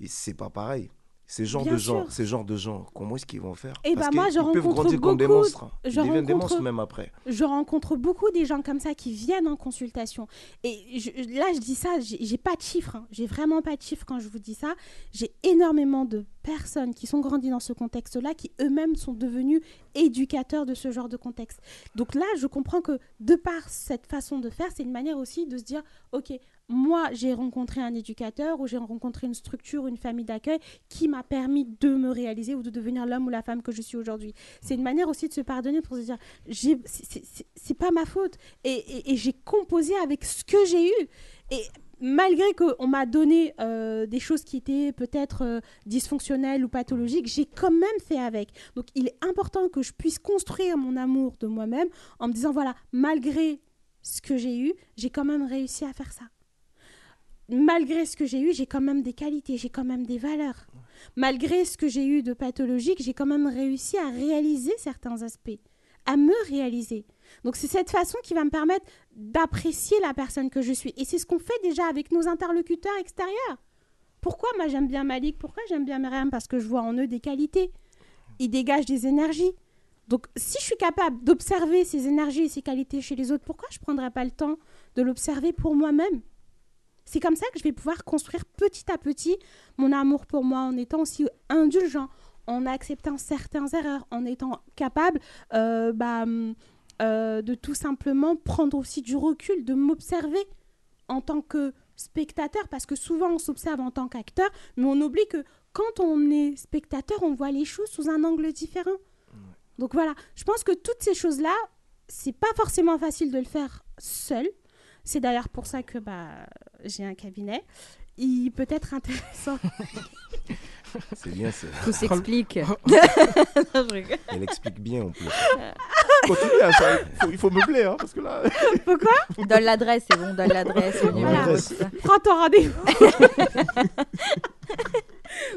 Et c'est pas pareil. Ces genres Bien de gens, ces genres de gens, comment est-ce qu'ils vont faire? Et Parce bah moi, je peuvent rencontre grandir comme des beaucoup- monstres. hein. Ils je deviennent des monstres même après. Je rencontre beaucoup des gens comme ça qui viennent en consultation. Et je- là, je dis ça, j'ai j'ai pas de chiffres. hein. J'ai vraiment pas de chiffres quand je vous dis ça. J'ai énormément de personnes qui sont grandies dans ce contexte-là, qui eux-mêmes sont devenus éducateurs de ce genre de contexte. Donc là, je comprends que de par cette façon de faire, c'est une manière aussi de se dire, ok, moi, j'ai rencontré un éducateur ou j'ai rencontré une structure, une famille d'accueil qui m'a permis de me réaliser ou de devenir l'homme ou la femme que je suis aujourd'hui. C'est une manière aussi de se pardonner pour se dire, c'est- pas ma faute et j'ai composé avec ce que j'ai eu. Et malgré qu'on m'a donné euh, des choses qui étaient peut-être euh, dysfonctionnelles ou pathologiques, j'ai quand même fait avec. Donc il est important que je puisse construire mon amour de moi-même en me disant, voilà, malgré ce que j'ai eu, j'ai quand même réussi à faire ça malgré ce que j'ai eu, j'ai quand même des qualités, j'ai quand même des valeurs. Malgré ce que j'ai eu de pathologique, j'ai quand même réussi à réaliser certains aspects, à me réaliser. Donc c'est cette façon qui va me permettre d'apprécier la personne que je suis. Et c'est ce qu'on fait déjà avec nos interlocuteurs extérieurs. Pourquoi moi j'aime bien Malik? Pourquoi j'aime bien Myriam? Parce que je vois en eux des qualités. Ils dégagent des énergies. Donc si je suis capable d'observer ces énergies et ces qualités chez les autres, pourquoi je ne prendrais pas le temps de l'observer pour moi-même? C'est comme ça que je vais pouvoir construire petit à petit mon amour pour moi en étant aussi indulgent, en acceptant certaines erreurs, en étant capable euh, bah, hum, euh, de tout simplement prendre aussi du recul, de m'observer en tant que spectateur, parce que souvent on s'observe en tant qu'acteur, mais on oublie que quand on est spectateur, on voit les choses sous un angle différent. Donc voilà, je pense que toutes ces choses-là, c'est pas forcément facile de le faire seul. C'est d'ailleurs pour ça que bah, j'ai un cabinet. Il peut être intéressant. (laughs) C'est bien ça. Tout s'explique. (laughs) Non, je rigole. Elle explique bien en plus. Continue, hein, ça, il, faut, il faut meubler, hein, parce que là. (laughs) Pourquoi Donne l'adresse, c'est bon, donne l'adresse, le numéro. Prends ton rendez-vous.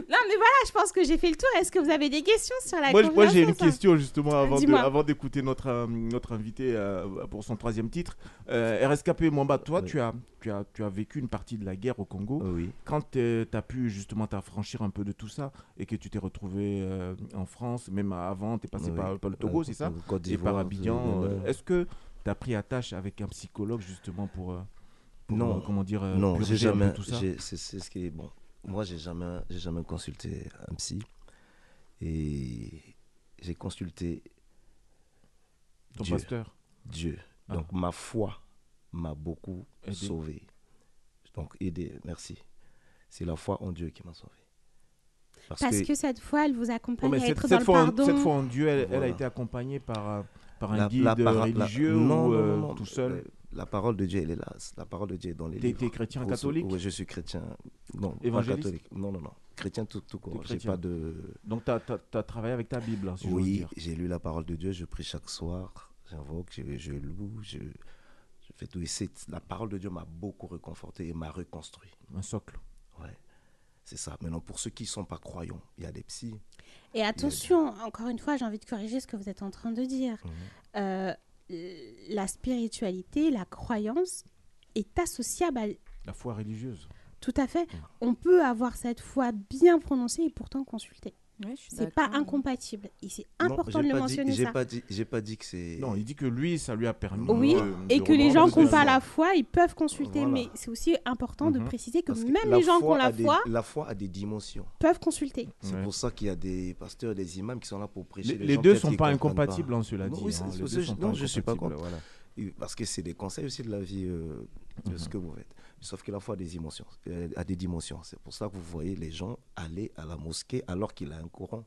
Non, mais voilà, je pense que j'ai fait le tour. Est-ce que vous avez des questions sur la Moi, moi, j'ai une question justement avant de- Dis-moi. avant d'écouter notre, euh, notre invité euh, pour son troisième titre. Euh, RSKP Mwamba, toi, tu, as, tu, as, tu as vécu une partie de la guerre au Congo. Oui. Quand tu as pu justement t'affranchir un peu de tout ça et que tu t'es retrouvé euh, en France, même avant, tu es passé Oui. par, par le Togo, Euh, c'est ça? Côte Et par Abidjan. euh, euh, Est-ce que tu as pris attache avec un psychologue justement pour, euh, pour, non, euh, comment dire, euh, non, j'ai jamais. tout ça? C'est ce qui est bon. Moi, j'ai jamais, j'ai jamais consulté un psy et j'ai consulté Ton Dieu. pasteur Dieu. Ah. Donc ma foi m'a beaucoup Aidé. sauvé. Donc aidé, merci. C'est la foi en Dieu qui m'a sauvé. Parce que cette fois, elle vous Oh, accompagne mais à cette, être cette dans le fois, en- pardon. cette fois en Dieu, elle, elle a été accompagnée par, euh, par un La- guide la para- la- religieux non, ou non, euh, non, non, tout seul? La, parole de Dieu, elle est là. La parole de Dieu est dans les livres. t'es chrétien Pour ceux- catholique Oui, je suis chrétien. Non, pas Évangéliste catholique. Non, non, non. Chrétien tout, tout court. J'ai chrétien. pas de. Donc, tu as, travaillé avec ta Bible, hein, si Oui, j'ai lu la parole de Dieu, je prie chaque soir, j'invoque, je, je loue, je, je fais tout. Et la parole de Dieu m'a beaucoup réconforté et m'a reconstruit. Un socle. Ouais, c'est ça. Maintenant, pour ceux qui ne sont pas croyants, il y a des psys. Et attention, encore une fois, j'ai envie de corriger ce que vous êtes en train de dire. Mhm. Euh, la spiritualité, la croyance est associable à... La foi religieuse. Tout à fait. On peut avoir cette foi bien prononcée et pourtant consulter. Ouais, c'est pas incompatible. Et c'est important de le mentionner J'ai ça. pas dit, j'ai pas dit que c'est. Non, il dit que lui, ça lui a permis. Oui, de- et de que les gens qui n'ont pas la foi, ils peuvent consulter. Voilà. Mais c'est aussi important de Mhm. préciser que Parce même les gens qui ont la des- foi La foi a des dimensions. peuvent consulter. C'est Ouais. pour ça qu'il y a des pasteurs et des imams qui sont là pour prêcher. Les- les deux sont pas incompatibles, hein, cela dit, non, je suis pas contre. Parce que c'est des conseils aussi de la vie euh, de Mhm. ce que vous faites. Sauf que la foi a des dimensions. euh, a des dimensions. C'est pour ça que vous voyez les gens aller à la mosquée alors qu'il a un courant.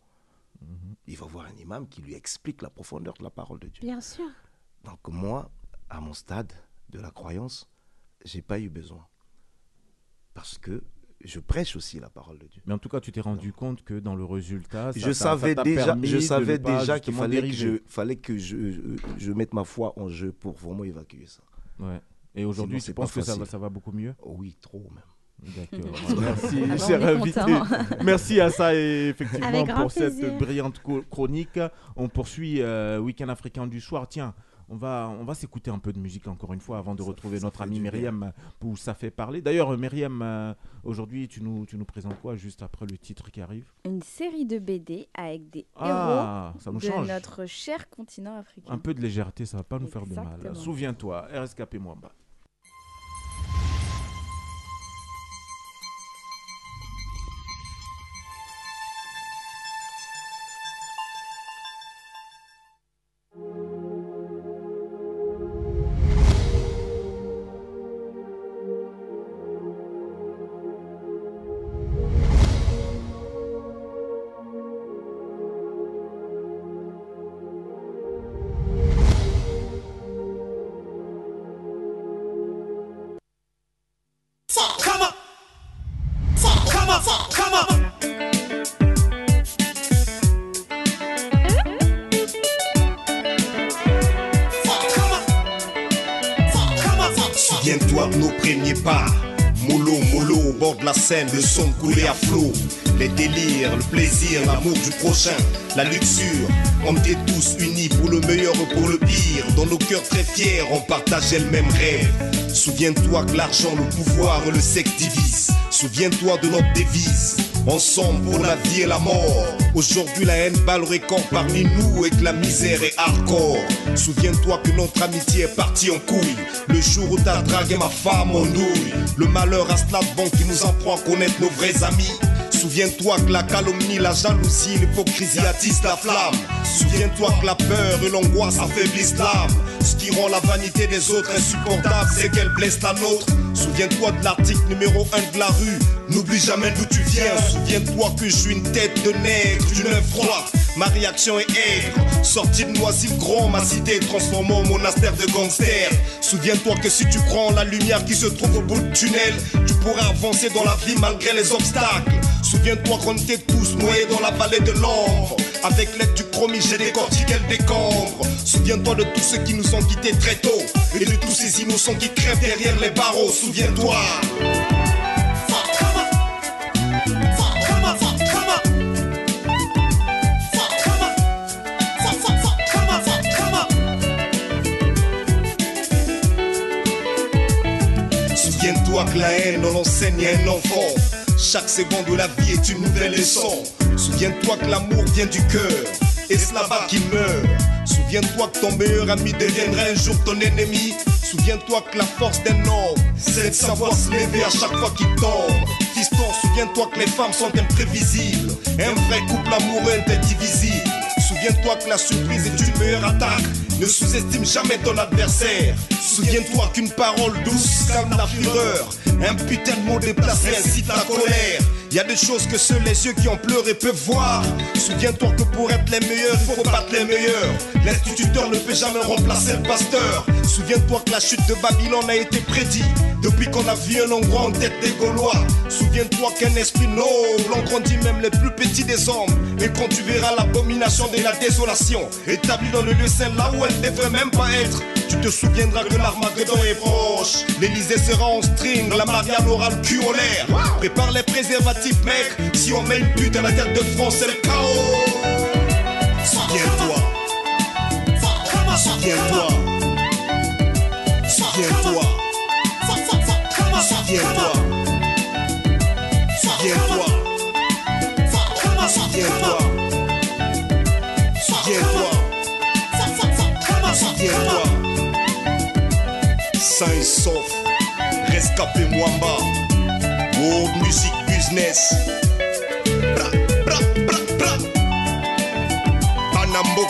Mhm. Il va voir un imam qui lui explique la profondeur de la parole de Dieu. Bien sûr. Donc moi, à mon stade de la croyance, j'ai pas eu besoin. Parce que je prêche aussi la parole de Dieu. Mais en tout cas, tu t'es rendu compte que dans le résultat, ça je t'a- ça savais t'a déjà, je savais déjà qu'il fallait que, je, fallait que je, je, je mette ma foi en jeu pour vraiment évacuer ça. Ouais. Et aujourd'hui, tu penses que ça va, facile. ça va beaucoup mieux? Oui, trop même. D'accord. (laughs) Merci, cher invité. Merci à ça et effectivement pour cette brillante chronique. On poursuit euh, Week-end africain du soir. Tiens, on va, on va s'écouter un peu de musique encore une fois avant de retrouver notre amie Myriam où ça fait parler. D'ailleurs, euh, Myriam, euh, aujourd'hui, tu nous, tu nous présentes quoi juste après le titre qui arrive? Une série de BD avec des Ah, héros ça nous de change. notre cher continent africain. Un peu de légèreté, ça va pas nous faire de mal. Souviens-toi, RSKP Mwamba. Le son coulait à flot. Les délires, le plaisir, l'amour du prochain, la luxure. On était tous unis pour le meilleur ou pour le pire. Dans nos cœurs très fiers, on partageait le même rêve. Souviens-toi que l'argent, le pouvoir et le sexe divisent. Souviens-toi de notre devise. Ensemble pour la vie et la mort. Aujourd'hui, la haine bat le record parmi nous et que la misère est hardcore. Souviens-toi que notre amitié est partie en couille. Le jour où t'as dragué ma femme en douille. Le malheur à cela bon qui nous en prend à connaître nos vrais amis. Souviens-toi que la calomnie, la jalousie, l'hypocrisie attise la flamme. Souviens-toi que la peur et l'angoisse affaiblissent l'âme. Ce qui rend la vanité des autres insupportable, c'est qu'elle blesse la nôtre. Souviens-toi de l'article numéro 1 de la rue. N'oublie jamais d'où tu viens. Souviens-toi que je suis une tête de nègre, d'une œuvre froide. Ma réaction est aigre. Sorti de Noisy-le-Grand, ma cité transformée en monastère de gangsters. Souviens-toi que si tu en la lumière qui se trouve au bout du tunnel, tu pourrais avancer dans la vie malgré les obstacles. Souviens-toi qu'on était tous noyés dans la vallée de l'ombre. Avec l'aide du chromie, j'ai décortiqué le décombre. Souviens-toi de tous ceux qui nous ont quittés très tôt. Et de tous ces innocents qui crèvent derrière les barreaux. Souviens-toi. La haine, on l'enseigne à un enfant. Chaque seconde de la vie est une nouvelle leçon. Souviens-toi que l'amour vient du cœur. Et c'est là-bas qu'il meurt. Souviens-toi que ton meilleur ami deviendra un jour ton ennemi. Souviens-toi que la force d'un homme, c'est de savoir se lever à chaque fois qu'il tombe. Fiston, souviens-toi que les femmes sont imprévisibles. Un vrai couple amoureux est indivisible. Souviens-toi que la surprise est une meilleure attaque. Ne sous-estime jamais ton adversaire. Souviens-toi qu'une parole douce calme la fureur. Un putain de mot déplacé incite la colère. Y a des choses que seuls les yeux qui ont pleuré peuvent voir. Souviens-toi que pour être les meilleurs, faut battre les meilleurs. L'instituteur ne peut jamais remplacer le pasteur. Souviens-toi que la chute de Babylone a été prédite. Depuis qu'on a vu un Hongrois en tête des Gaulois. Souviens-toi qu'un esprit noble engrandit même les plus petits des hommes. Et quand tu verras l'abomination de la désolation, établie dans le lieu saint là où elle devrait même pas être, tu te souviendras que l'Armageddon est proche. L'Elysée sera en string, la Marianne aura le cul en l'air. Prépare les préservatifs, Si on met une pute à la tête de France, c'est le chaos. Souviens-toi. Souviens-toi. Souviens-toi. Souviens-toi. Souviens-toi. Souviens-toi. Souviens-toi. Souviens-toi. Sain et sauf. Rescapé Mwamba. World Music Business. Bra, bra, bra,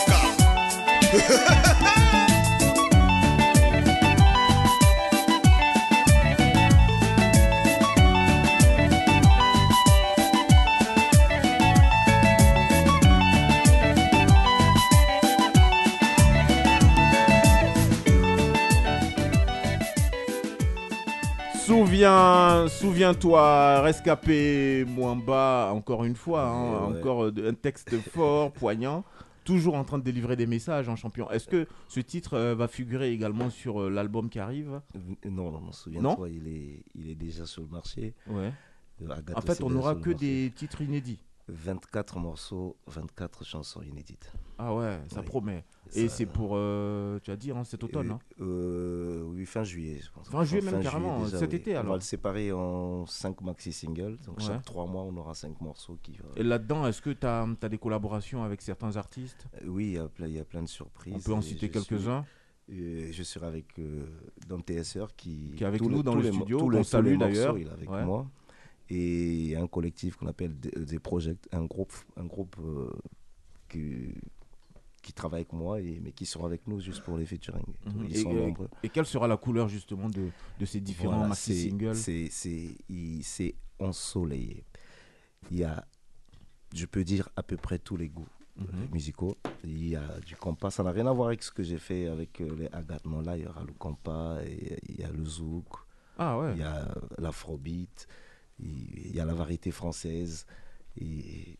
bra. (laughs) Souviens, souviens-toi, rescapé Mwamba, encore une fois, hein, Ouais, encore euh, un texte fort, poignant, toujours en train de délivrer des messages en champion. Est-ce que ce titre euh, va figurer également sur euh, l'album qui arrive? Non, non, non, souviens-toi, il est, il est déjà sur le marché. Ouais. Agathe En fait, on n'aura que des titres inédits. 24 morceaux, 24 chansons inédites. Ah ouais, ça Oui. promet. Et c'est pour, euh, tu as dit, hein, cet automne. Euh, hein euh, oui, fin juillet, je pense. Fin juillet même carrément, déjà, cet oui. été, On alors. va le séparer en 5 maxi singles. Donc Ouais. chaque 3 mois, on aura 5 morceaux qui. Et là-dedans, est-ce que tu as, des collaborations avec certains artistes? Euh, Oui, il y, a plein, il y a plein de surprises. On peut en citer quelques-uns? euh, Je serai avec euh, Dom TSR qui, Qui est avec nous dans le studio, qu'on salue d'ailleurs. Il est avec Ouais. moi. Et un collectif qu'on appelle des, des Project, un groupe, un groupe euh, qui, qui travaille avec moi, et, mais qui sont avec nous juste pour les featuring. Mhm. Ils et, sont et- nombreux. et quelle sera la couleur justement de, de ces différents Voilà, maxi c'est- ensoleillé. Il y a, je peux dire, à peu près tous les goûts euh, Mhm. musicaux. Il y a du compas. Ça n'a rien à voir avec ce que j'ai fait avec euh, les Agathe Là, il y aura le compas, et il y a le zouk, Ah ouais. il y a l'afrobeat, il y a la variété française, et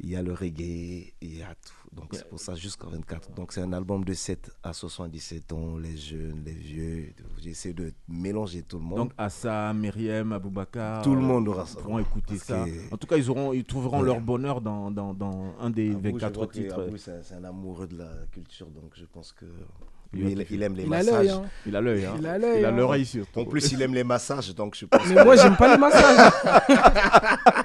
il y a le reggae, il y a tout. Donc c'est pour ça jusqu'à 24. Donc c'est un album de 7 à 77 ans, les jeunes, les vieux. J'essaie de mélanger tout le monde. Donc Assa, Myriam, Aboubakar, Tout le monde aura ça. pourront écouter ça. que- En tout cas, ils auront, ils trouveront Ouais. leur bonheur dans, dans, dans un des Abou, je 24 vois que titres. Abou, c'est un- amoureux de la culture, donc je pense que Il lui, va il, kiffer. il aime les Il a massages. hein. Il a l'œil, hein. Il a l'œil, Il a hein. l'oreille surtout. En plus, il aime les massages, donc je (laughs) pense Mais que- moi, j'aime pas les massages. (laughs)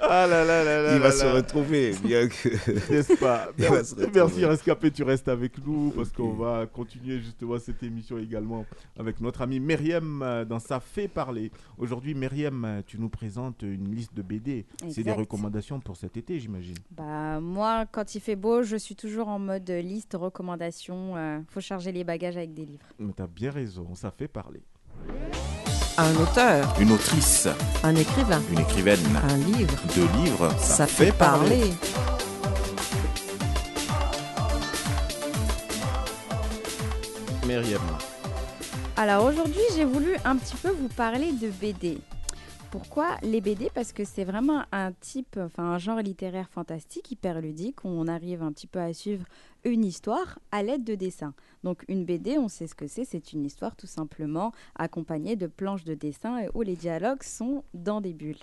Ah là là là là Il va là se là. retrouver, bien que. (laughs) N'est-ce pas (laughs) Merci, Rescapé, tu restes avec nous parce qu'on va (clears throat) continuer justement cette émission également avec notre amie Myriam euh, dans sa fait parler. Aujourd'hui, Myriam, euh, tu nous présentes une liste de BD. C'est des recommandations pour cet été, j'imagine. Bah, moi, quand il fait beau, je suis toujours en mode liste, recommandation. euh, faut charger les bagages avec des livres. Mais tu as bien raison, ça fait parler. Un auteur, Une autrice, un écrivain, une écrivaine, un livre, deux livres, ça, fait parler. Myriam. Alors aujourd'hui, j'ai voulu un petit peu vous parler de BD. Pourquoi les BD Parce que c'est vraiment un type, enfin un genre littéraire fantastique, hyper ludique, où on arrive un petit peu à suivre une histoire à l'aide de dessins. Donc une BD, on sait ce que c'est, c'est une histoire tout simplement accompagnée de planches de dessin où les dialogues sont dans des bulles.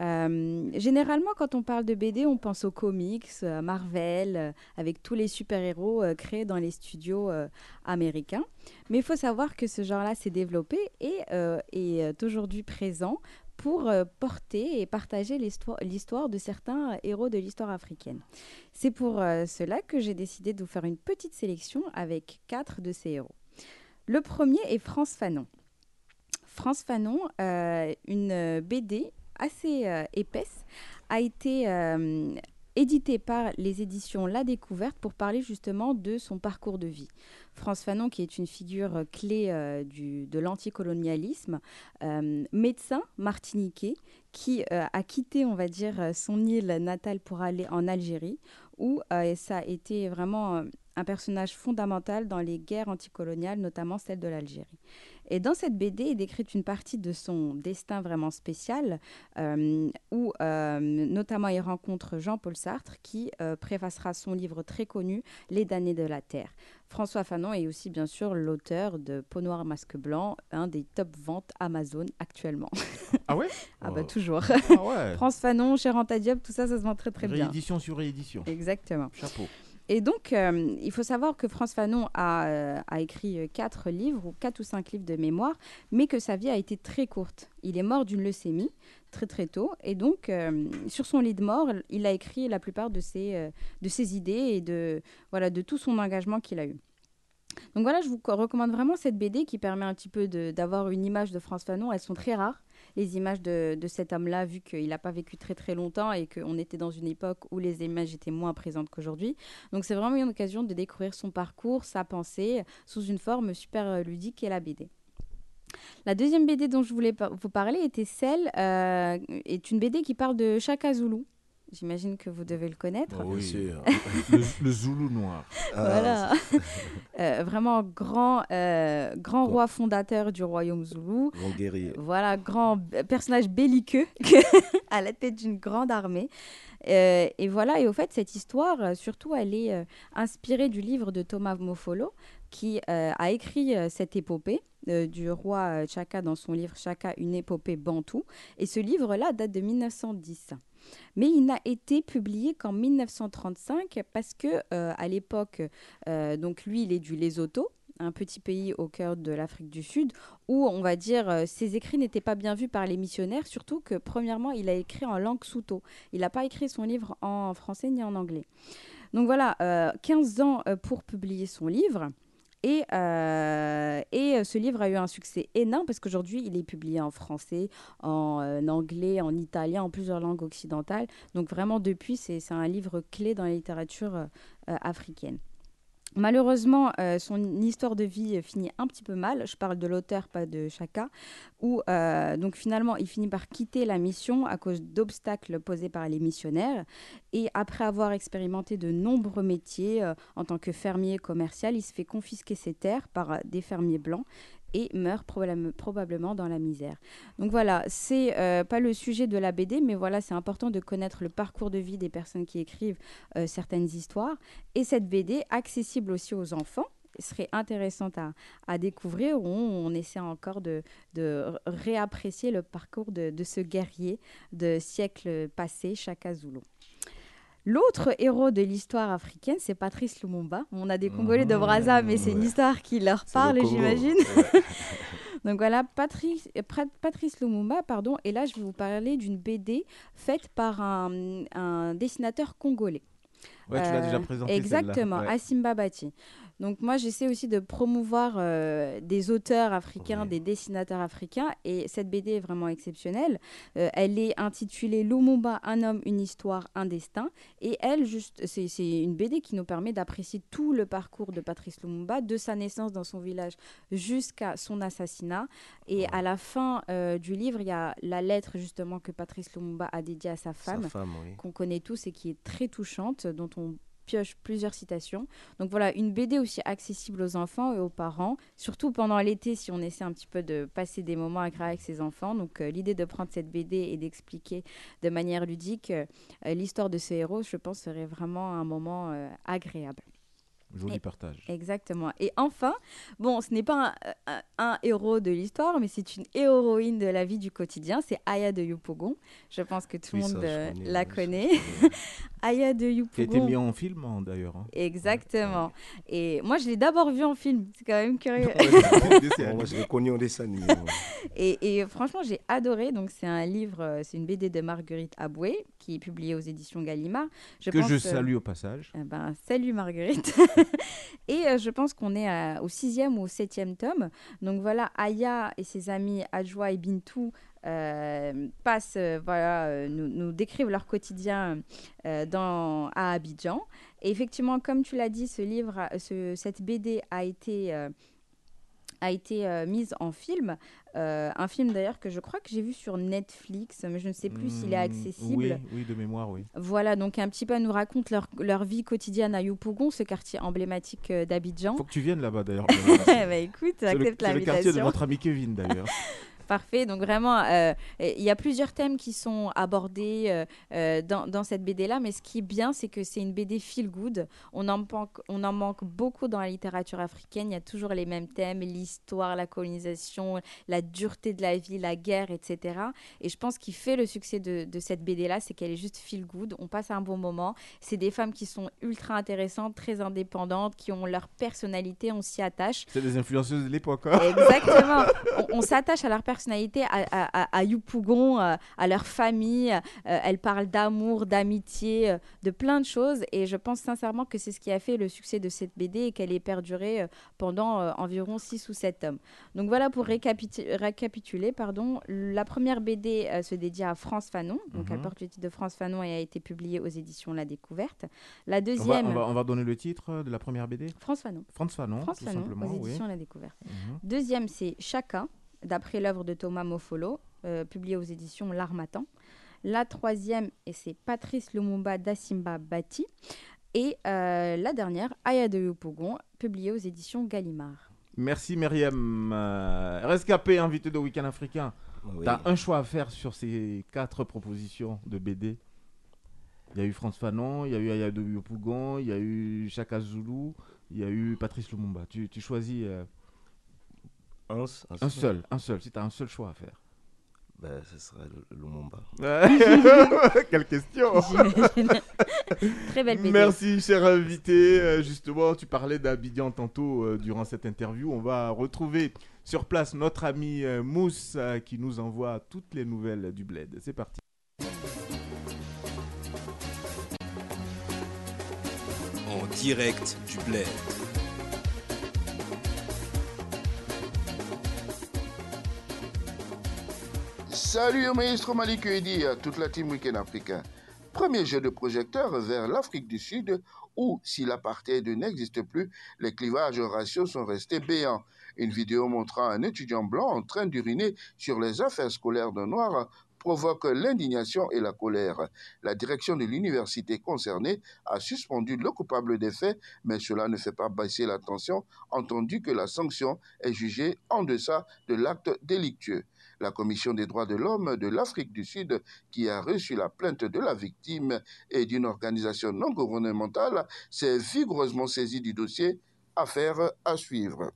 Euh, généralement, quand on parle de BD, on pense aux comics, à Marvel, euh, avec tous les super-héros euh, créés dans les studios euh, américains. Mais il faut savoir que ce genre-là s'est développé et euh, est aujourd'hui présent pour euh, porter et partager l'histoire de certains héros de l'histoire africaine. C'est pour euh, cela que j'ai décidé de vous faire une petite sélection avec quatre de ces héros. Le premier est France Fanon. France Fanon, euh, une BD assez épaisse, a été éditée par les éditions La Découverte pour parler justement de son parcours de vie. France Fanon, qui est une figure euh, clé euh, de l'anticolonialisme, euh, médecin martiniquais, qui a quitté, on va dire, son île natale pour aller en Algérie, où ça a été vraiment un personnage fondamental dans les guerres anticoloniales, notamment celle de l'Algérie. Et dans cette BD est décrite une partie de son destin vraiment spécial, euh, où euh, notamment il rencontre Jean-Paul Sartre, qui euh, préfacera son livre très connu, Les damnés de la Terre. François Fanon est aussi bien sûr l'auteur de Peau noire, masque blanc, un des top ventes Amazon actuellement. Ah ouais? (laughs) Ah bah Oh. toujours. Ah ouais. (laughs) France Fanon, Renta Diop, tout ça, ça se vend très très bien. Réédition sur réédition. Exactement. Chapeau. Et donc, euh, il faut savoir que France Fanon a, euh, écrit euh, quatre livres, ou quatre ou cinq livres de mémoire, mais que sa vie a été très courte. Il est mort d'une leucémie très très tôt, et donc sur son lit de mort, il a écrit la plupart de ses, de ses idées et de, voilà, de tout son engagement qu'il a eu. Donc voilà, je vous co- recommande vraiment cette BD qui permet un petit peu d'avoir une image de France Fanon. Elles sont très rares, les images de, de cet homme-là, vu qu'il n'a pas vécu très très longtemps et qu'on était dans une époque où les images étaient moins présentes qu'aujourd'hui. Donc c'est vraiment une occasion de découvrir son parcours, sa pensée, sous une forme super euh, ludique qu'est la BD. La deuxième BD dont je voulais vous parler était celle, euh, est une BD qui parle de Chaka Zulu. J'imagine que vous devez le connaître. Ah oui. Bien sûr. (laughs) le, le Zoulou noir. Voilà. (laughs) Euh, vraiment grand, euh, grand roi fondateur du royaume zoulou. Grand guerrier. Voilà, grand personnage belliqueux (laughs) à la tête d'une grande armée. Euh, et voilà, et au fait, cette histoire, euh, surtout, elle est euh, inspirée du livre de Thomas Mofolo, qui euh, a écrit euh, cette épopée euh, du roi euh, Chaka dans son livre Chaka, une épopée bantou. Et ce livre-là date de 1910. Mais il n'a été publié qu'en 1935 parce que euh, à l'époque, euh, donc lui, il est du Lesotho, un petit pays au cœur de l'Afrique du Sud, où on va dire euh, ses écrits n'étaient pas bien vus par les missionnaires, surtout que premièrement, il a écrit en langue souto. Il n'a pas écrit son livre en français ni en anglais. Donc voilà, euh, 15 ans pour publier son livre. Et, euh, euh, ce livre a eu un succès énorme parce qu'aujourd'hui, il est publié en français, en euh, anglais, en italien, en plusieurs langues occidentales. Donc vraiment, depuis, c'est un livre clé dans la littérature africaine. Malheureusement, euh, son histoire de vie finit un petit peu mal. Je parle de l'auteur, pas de Chaka. Où euh, donc finalement, il finit par quitter la mission à cause d'obstacles posés par les missionnaires. Et après avoir expérimenté de nombreux métiers euh, en tant que fermier commercial, il se fait confisquer ses terres par des fermiers blancs et meurt probable- probablement dans la misère. Donc voilà, c'est euh, pas le sujet de la BD, mais voilà, c'est important de connaître le parcours de vie des personnes qui écrivent euh, certaines histoires. Et cette BD, accessible aussi aux enfants, serait intéressante à, découvrir, on, on essaie encore de, réapprécier le parcours de, de ce guerrier de siècles passés, Chaka Zulu. L'autre héros de l'histoire africaine, c'est Patrice Lumumba. On a des Congolais de Brazza, mais c'est une histoire qui leur parle, j'imagine. (laughs) Donc voilà, Patrice, Patrice Lumumba, pardon. Et là, je vais vous parler d'une BD faite par un, un dessinateur congolais. Ouais, tu l'as déjà présenté. Exactement, Ouais. Asimba Bati. Donc moi, j'essaie aussi de promouvoir euh, des auteurs africains, des dessinateurs africains, et cette BD est vraiment exceptionnelle. Euh, elle est intitulée Lumumba, un homme, une histoire, un destin, et elle, juste, c'est une BD qui nous permet d'apprécier tout le parcours de Patrice Lumumba, de sa naissance dans son village jusqu'à son assassinat. Et à la fin euh, du livre, il y a la lettre justement que Patrice Lumumba a dédiée à sa femme, femme, oui. qu'on connaît tous et qui est très touchante, dont on pioche plusieurs citations. Donc voilà, une BD aussi accessible aux enfants et aux parents, surtout pendant l'été si on essaie un petit peu de passer des moments agréables avec ses enfants. Donc euh, l'idée de prendre cette BD et d'expliquer de manière ludique euh, l'histoire de ce héros, je pense, serait vraiment un moment euh, agréable. Joli partage. Exactement. Et enfin, bon, ce n'est pas un, un- un héros de l'histoire, mais c'est une héroïne de la vie du quotidien. C'est Aya de Yupougon. Je pense que tout le Oui, monde euh, connais, la oui, ça, connaît. (laughs) Aya de Qui a été mis en film hein, d'ailleurs. hein. Exactement. Et moi, je l'ai d'abord vu en film. C'est quand même curieux. (laughs) Moi, je l'ai connu en dessin animé. (laughs) et, et franchement, j'ai adoré. Donc, c'est un livre, euh, c'est une BD de Marguerite Aboué qui est publiée aux éditions Gallimard. Que pense, je euh, salue au passage. eh ben, salut Marguerite. (laughs) et euh, je pense qu'on est à- au sixième ou au septième tome. Donc voilà, Aya et ses amis Adjoa et Bintou euh, passent, euh, voilà, euh, nous, nous décrivent leur quotidien euh, dans, à Abidjan. Et effectivement, comme tu l'as dit, ce livre, ce- cette BD a été euh, a été euh, mise en film. Euh, un film d'ailleurs que je crois que j'ai vu sur Netflix, mais je ne sais plus s'il est Hmm, accessible. Oui, oui, de mémoire, oui. Voilà, donc un petit peu, elle nous raconte leur, leur vie quotidienne à Yopougon, ce quartier emblématique euh, d'Abidjan. Faut que tu viennes là-bas d'ailleurs. bah (laughs) écoute, accepte c'est le quartier de l'invitation. notre ami Kevin d'ailleurs. (laughs) Parfait. Donc vraiment, euh, il y a plusieurs thèmes qui sont abordés euh, euh, dans, dans cette BD-là, mais ce qui est bien, c'est que c'est une BD feel good. On en, manque, on en manque beaucoup dans la littérature africaine. Il y a toujours les mêmes thèmes, l'histoire, la colonisation, la dureté de la vie, la guerre, etc. Et je pense qu'il fait le succès de, de cette BD-là, c'est qu'elle est juste feel good. On passe un bon moment. C'est des femmes qui sont ultra intéressantes, très indépendantes, qui ont leur personnalité, on s'y attache. C'est des influenceuses de l'époque. hein. Exactement. on on s'attache à leur personnalité, à, à, à- à Yupougon, euh, à leur famille. Euh, elles parlent d'amour, d'amitié, euh, de plein de choses. Et je pense sincèrement que c'est ce qui a fait le succès de cette BD et qu'elle est perdurée pendant environ 6 ou 7 tomes. Donc voilà pour récapitu- récapituler. Pardon. La première BD se dédie à France Fanon. Donc elle Mhm. porte le titre de France Fanon et a été publiée aux éditions La Découverte. La On va, deuxième. on, va, on va donner le titre de la première BD France Fanon. France Fanon, France tout Fanon, simplement. aux oui. éditions La Découverte. Mhm. Deuxième, c'est Chaka, d'après l'œuvre de Thomas Mofolo, euh, publié aux éditions L'Armatan. La troisième, et c'est Patrice Lumumba d'Asimba Bati. Et euh, la dernière, Aya de Yopougon, publiée aux éditions Gallimard. Merci Myriam. Euh, rescapé, invité de Week-end africain. Oui. Tu as un choix à faire sur ces quatre propositions de BD. Il y a eu France Fanon, il y a eu Aya de Yopougon, il y a eu Chaka Zulu, il y a eu Patrice Lumumba. Tu, tu choisis euh, Un, un seul, un seul, si tu as un seul choix à faire. Ben, ce serait Lumumba. (laughs) Quelle question. (laughs) Très belle BD. Merci, cher invité. Euh, justement, tu parlais d'Abidjan tantôt euh, durant cette interview. On va retrouver sur place notre ami euh, Mousse euh, qui nous envoie toutes les nouvelles du bled. C'est parti. En direct du bled. Salut maestro Malik Edi à toute la team Weekend Africain. Premier jeu de projecteur vers l'Afrique du Sud où, si l'apartheid n'existe plus, les clivages raciaux sont restés béants. Une vidéo montrant un étudiant blanc en train d'uriner sur les affaires scolaires d'un noir provoque l'indignation et la colère. La direction de l'université concernée a suspendu le coupable des faits, mais cela ne fait pas baisser la tension, entendu que la sanction est jugée en deçà de l'acte délictueux. La Commission des droits de l'homme de l'Afrique du Sud, qui a reçu la plainte de la victime et d'une organisation non gouvernementale, s'est vigoureusement saisie du dossier. Affaire à suivre.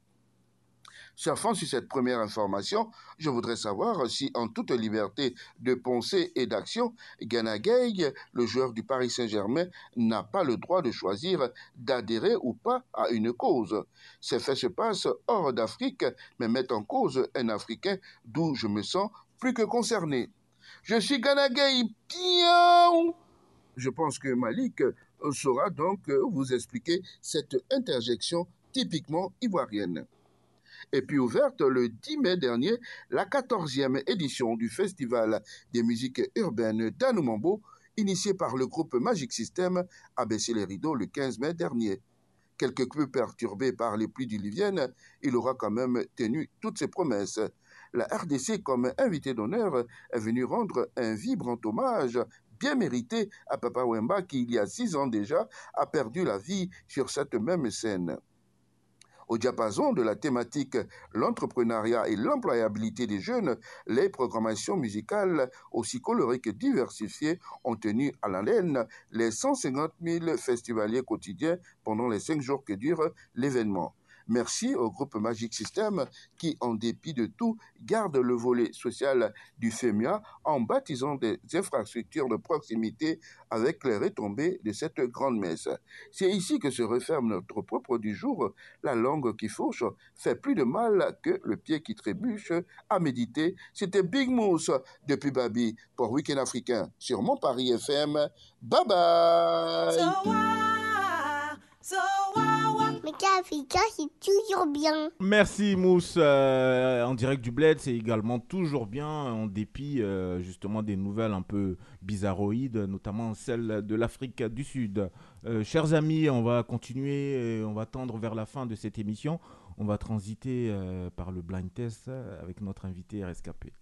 Surfant sur cette première information, je voudrais savoir si, en toute liberté de pensée et d'action, Gana Gueye, le joueur du Paris Saint-Germain, n'a pas le droit de choisir d'adhérer ou pas à une cause. Ces faits se passent hors d'Afrique, mais mettent en cause un Africain d'où je me sens plus que concerné. Je suis Gana Gueye, piaou Je pense que Malik saura donc vous expliquer cette interjection typiquement ivoirienne et puis ouverte le 10 mai dernier la 14e édition du Festival des musiques urbaines d'Anoumambo, initié par le groupe Magic System, a baissé les rideaux le 15 mai dernier. Quelque peu perturbé par les pluies diluviennes, il aura quand même tenu toutes ses promesses. La RDC, comme invité d'honneur, est venue rendre un vibrant hommage bien mérité à Papa Wemba qui, il y a six ans déjà, a perdu la vie sur cette même scène au diapason de la thématique l'entrepreneuriat et l'employabilité des jeunes, les programmations musicales aussi colorées que diversifiées ont tenu à l'haleine les 150 000 festivaliers quotidiens pendant les cinq jours que dure l'événement. Merci au groupe Magic System qui, en dépit de tout, garde le volet social du FEMIA en baptisant des infrastructures de proximité avec les retombées de cette grande messe. C'est ici que se referme notre propos du jour. La langue qui fauche fait plus de mal que le pied qui trébuche. À méditer, c'était Big Mousse depuis Babi pour Week-end Africain sur Mon Paris FM. Bye bye! Mais Africa, c'est toujours bien. Merci Mousse. Euh, en direct du Bled, c'est également toujours bien en dépit euh, justement des nouvelles un peu bizarroïdes, notamment celles de l'Afrique du Sud. Euh, chers amis, on va continuer, on va tendre vers la fin de cette émission. On va transiter par le blind test avec notre invité RSKP.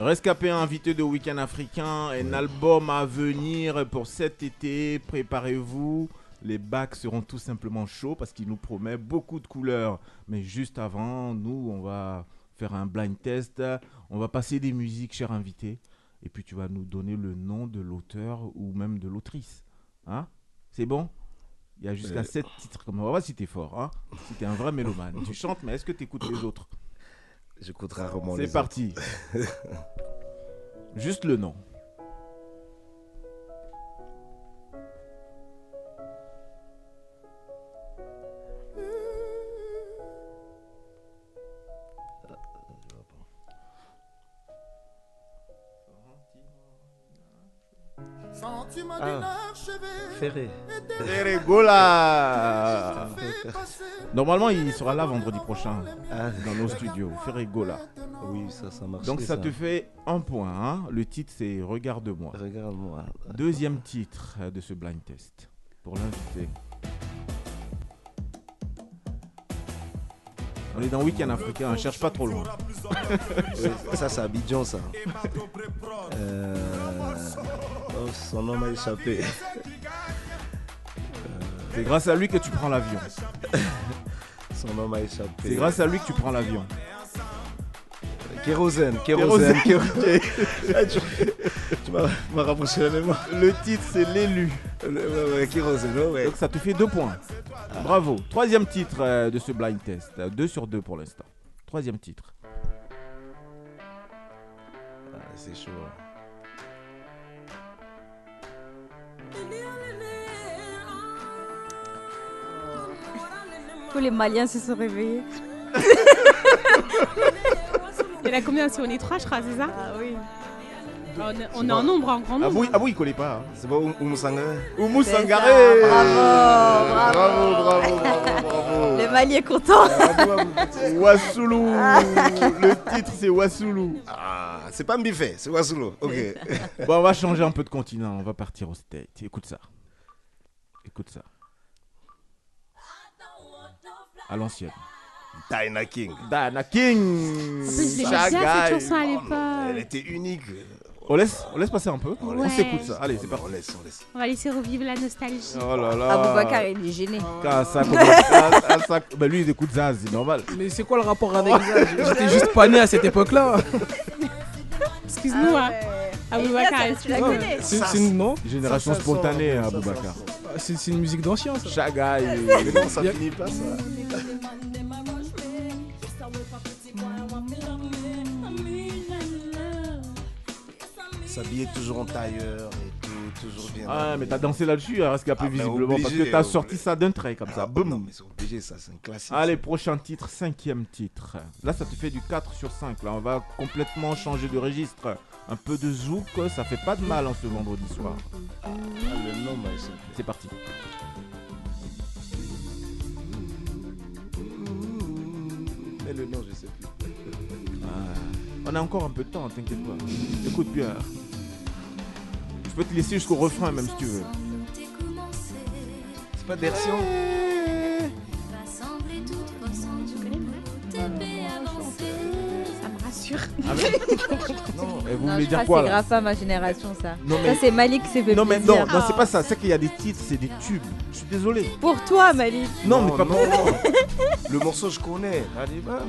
Rescapé invité de Week-end africain, un album à venir pour cet été. Préparez-vous. Les bacs seront tout simplement chauds parce qu'il nous promet beaucoup de couleurs. Mais juste avant, nous, on va faire un blind test. On va passer des musiques, cher invité. Et puis tu vas nous donner le nom de l'auteur ou même de l'autrice. Hein? C'est bon? Il y a jusqu'à Euh. 7 titres. On va voir si t'es fort. Hein? Si t'es un vrai mélomane. tu chantes, mais est-ce que tu écoutes les autres? J'écoute rarement les C'est parti. Juste le nom. Ferré. Ferré Gola Normalement, il sera là vendredi prochain dans nos studios. Ferré Gola. Oui, ça, ça marche. Donc ça te fait un point. hein. Le titre, c'est Regarde-moi. Regarde-moi. Deuxième titre de ce blind test pour l'invité. On est dans Week-end africain, on cherche pas trop loin. (laughs) Oui, ça, c'est Abidjan, ça. Euh, oh, son nom m'a échappé. C'est grâce à lui que tu prends l'avion. (laughs) Son nom m'a échappé. C'est grâce à lui que tu prends l'avion. Kérosène, kérosène. Ah, (laughs) tu tu m'as rapproché la mémoire. Le titre, c'est L'élu. Ouais, ouais, kérosène, ouais, ouais. Donc ça te fait deux points. Bravo. Troisième titre euh, de ce blind test. Euh, Deux sur deux pour l'instant. Troisième titre. Ah, c'est chaud. Tous les Maliens se sont réveillés. Il y en a combien si on est trois, je crois, c'est ça Ah oui. On est, on est en nombre, en grand Ah nombre. oui, ah oui, il connaît pas. hein. C'est pas Oumou Sangaré Oumou C'est ça. Sangaré Bravo, bravo, bravo. bravo, bravo. Le Mali est content. Wassoulou (laughs) Le titre, c'est Wassoulou. Ah, c'est pas Mbifé, c'est Wassoulou. Ok. Bon, on va changer un peu de continent. On va partir au State. Écoute ça. Écoute ça. À l'ancienne. Dinah King. Diana King En plus, cette chanson à l'époque. Elle était unique. On laisse, on laisse passer un peu On Ouais. s'écoute ça. Allez, c'est parti. On laisse, on laisse. On va laisser revivre la nostalgie. Oh là là. Aboubacar, il est gêné. Quand ça bah, lui, il écoute Zaz, c'est normal. Mais c'est quoi le rapport avec ça J'étais juste pas né à cette époque-là. Excuse-nous, hein. Aboubacar, Eh, ça, tu la connais C'est une non Génération spontanée, hein, Aboubacar. Ah, C'est c'est une musique d'ancien ça. Chagaï. Mais (laughs) non, ça Y a- finit pas, ça. S'habiller toujours en tailleur et tout, toujours bien. Ah, mais t'as dansé là-dessus, hein, Rescapé, Ah, ben, visiblement, parce que t'as obligé. sorti ça d'un trait, comme ça. Ah, Boum. Non, mais c'est obligé, ça, c'est un classique. Allez, prochain titre, cinquième titre. Là, ça te fait du 4 sur 5. Là, on va complètement changer de registre. Un peu de zouk, ça fait pas de mal en ce vendredi soir. Ah, le nom. C'est parti. Mais le nom, je sais plus. Ah, on a encore un peu de temps, t'inquiète pas. Écoute bien. Je peux te laisser jusqu'au refrain, même si tu veux. C'est pas me rassure. Ah, (laughs) mais- non, et vous Non, voulez je dire quoi c'est là grave pas ma génération ça. Non, mais- Ça c'est Malik fait Non, mais non, non c'est pas ça. C'est qu'il y a des titres, c'est des tubes. Je suis désolé. Pour toi Malik. Non, mais pas pour moi. Le morceau, je connais. Allez, bah.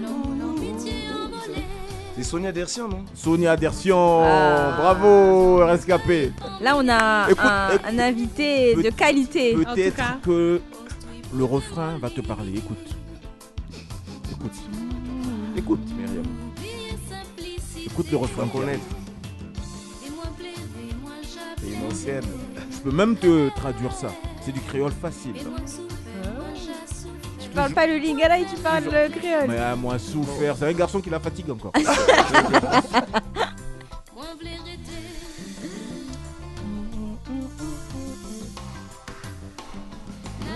C'est Sonia Dersion, non? Sonia Dersion, Ah. bravo, rescapé. Là on a Écoute, un, écoute. un invité de qualité. Peut-être que le refrain va te parler. Écoute. Écoute, Écoute le refrain. connaître. C'est une ancienne. Je peux même te traduire ça. C'est du créole facile. Tu parles pas le lingala et tu parles le créole. Mais à moi souffert. C'est un garçon qui la fatigue encore. (laughs)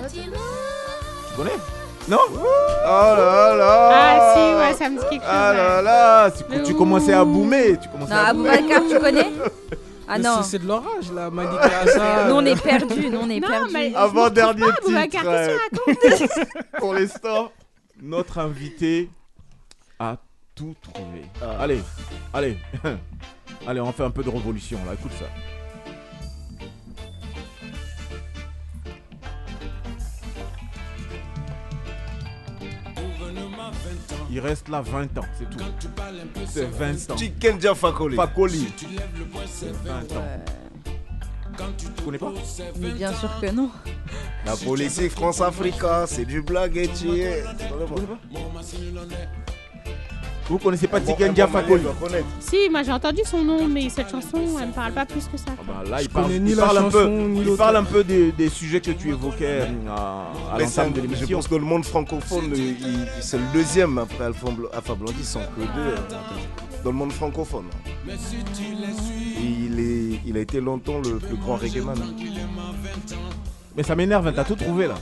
tu connais? Non Oh là là Ah, si, ouais, ça me dit quelque chose, Ah là ouais. là Tu, commençais à boomer. Tu commençais Non, à boomer. Aboubacar, tu connais (laughs) Ah Mais non. c'est- C'est de l'orage là, Malika. Nous on est perdus, nous on est Non, perdus. mais- Avant-dernier Je me retrouve pas, titre. Aboubacar, qu'est-ce que tu euh, (laughs) (laughs) Pour l'instant, notre invité a tout trouvé. Ah. Allez, allez. allez, on fait un peu de révolution là. Écoute ça. Il reste là 20 ans, c'est tout. C'est 20 ans. Chicken Dia Fakoli. Fakoli. C'est 20 ans. Tu connais pas Mais bien sûr que non. La politique France-Africa, c'est du blague et tu es. Vous connaissez pas Tiken un Dia bon Malien Fakoli doit connaître. Si, moi j'ai entendu son nom, mais cette chanson, elle me parle pas plus que ça. Bah là, Je il parle, connais ni il la parle un peu, chanson, ni il parle un peu des, des sujets que tu évoquais euh, à, de je l'émission. pense que le monde francophone, c'est le deuxième après Alpha Bl- Alpha Blondy, ils sont que deux euh, dans le monde francophone. Et il est, Il a été longtemps le plus grand reggae man. Mais ça m'énerve, hein, t'as tout trouvé là.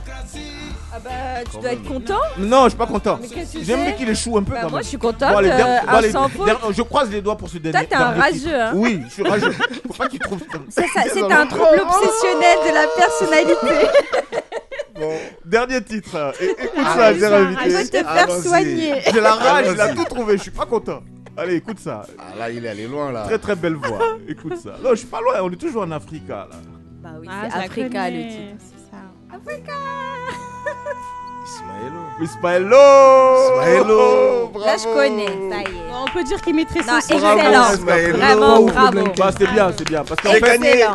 Ah bah, tu dois être content. Non, je suis pas content. Mais qu'est-ce que tu J'aime fais bien qu'il échoue un peu Bah, quand moi, même. je suis contente, Bon, allez, euh, der- un bon, allez, sans faute. der- je croise les doigts pour ce dernier. t'es un dernier rageux, hein. Oui, je suis rageux. (laughs) Faut pas. Ça, ça, c'est un trouble obsessionnel de la personnalité. (laughs) Bon, dernier titre. euh, é- Écoute Ah, ça, cher invité. il faut te faire soigner. J'ai la rage, il a tout trouvé, je suis pas content. Allez, écoute ça. Ah là, il est allé loin là. Très très belle voix. Écoute ça. Non, je suis pas loin, on est toujours en Africa là. Bah oui, Ah, c'est je la Africa le connais, titre. c'est ça. Ismaëlo. Ismaëlo Ismaëlo, bravo. Là, je connais, ça y est. On peut dire qu'il maîtrise Non, son Bravo, excellent. Ismaëlo. Vraiment, bravo. Bah, c'est bien, c'est bien. Parce qu'en fait,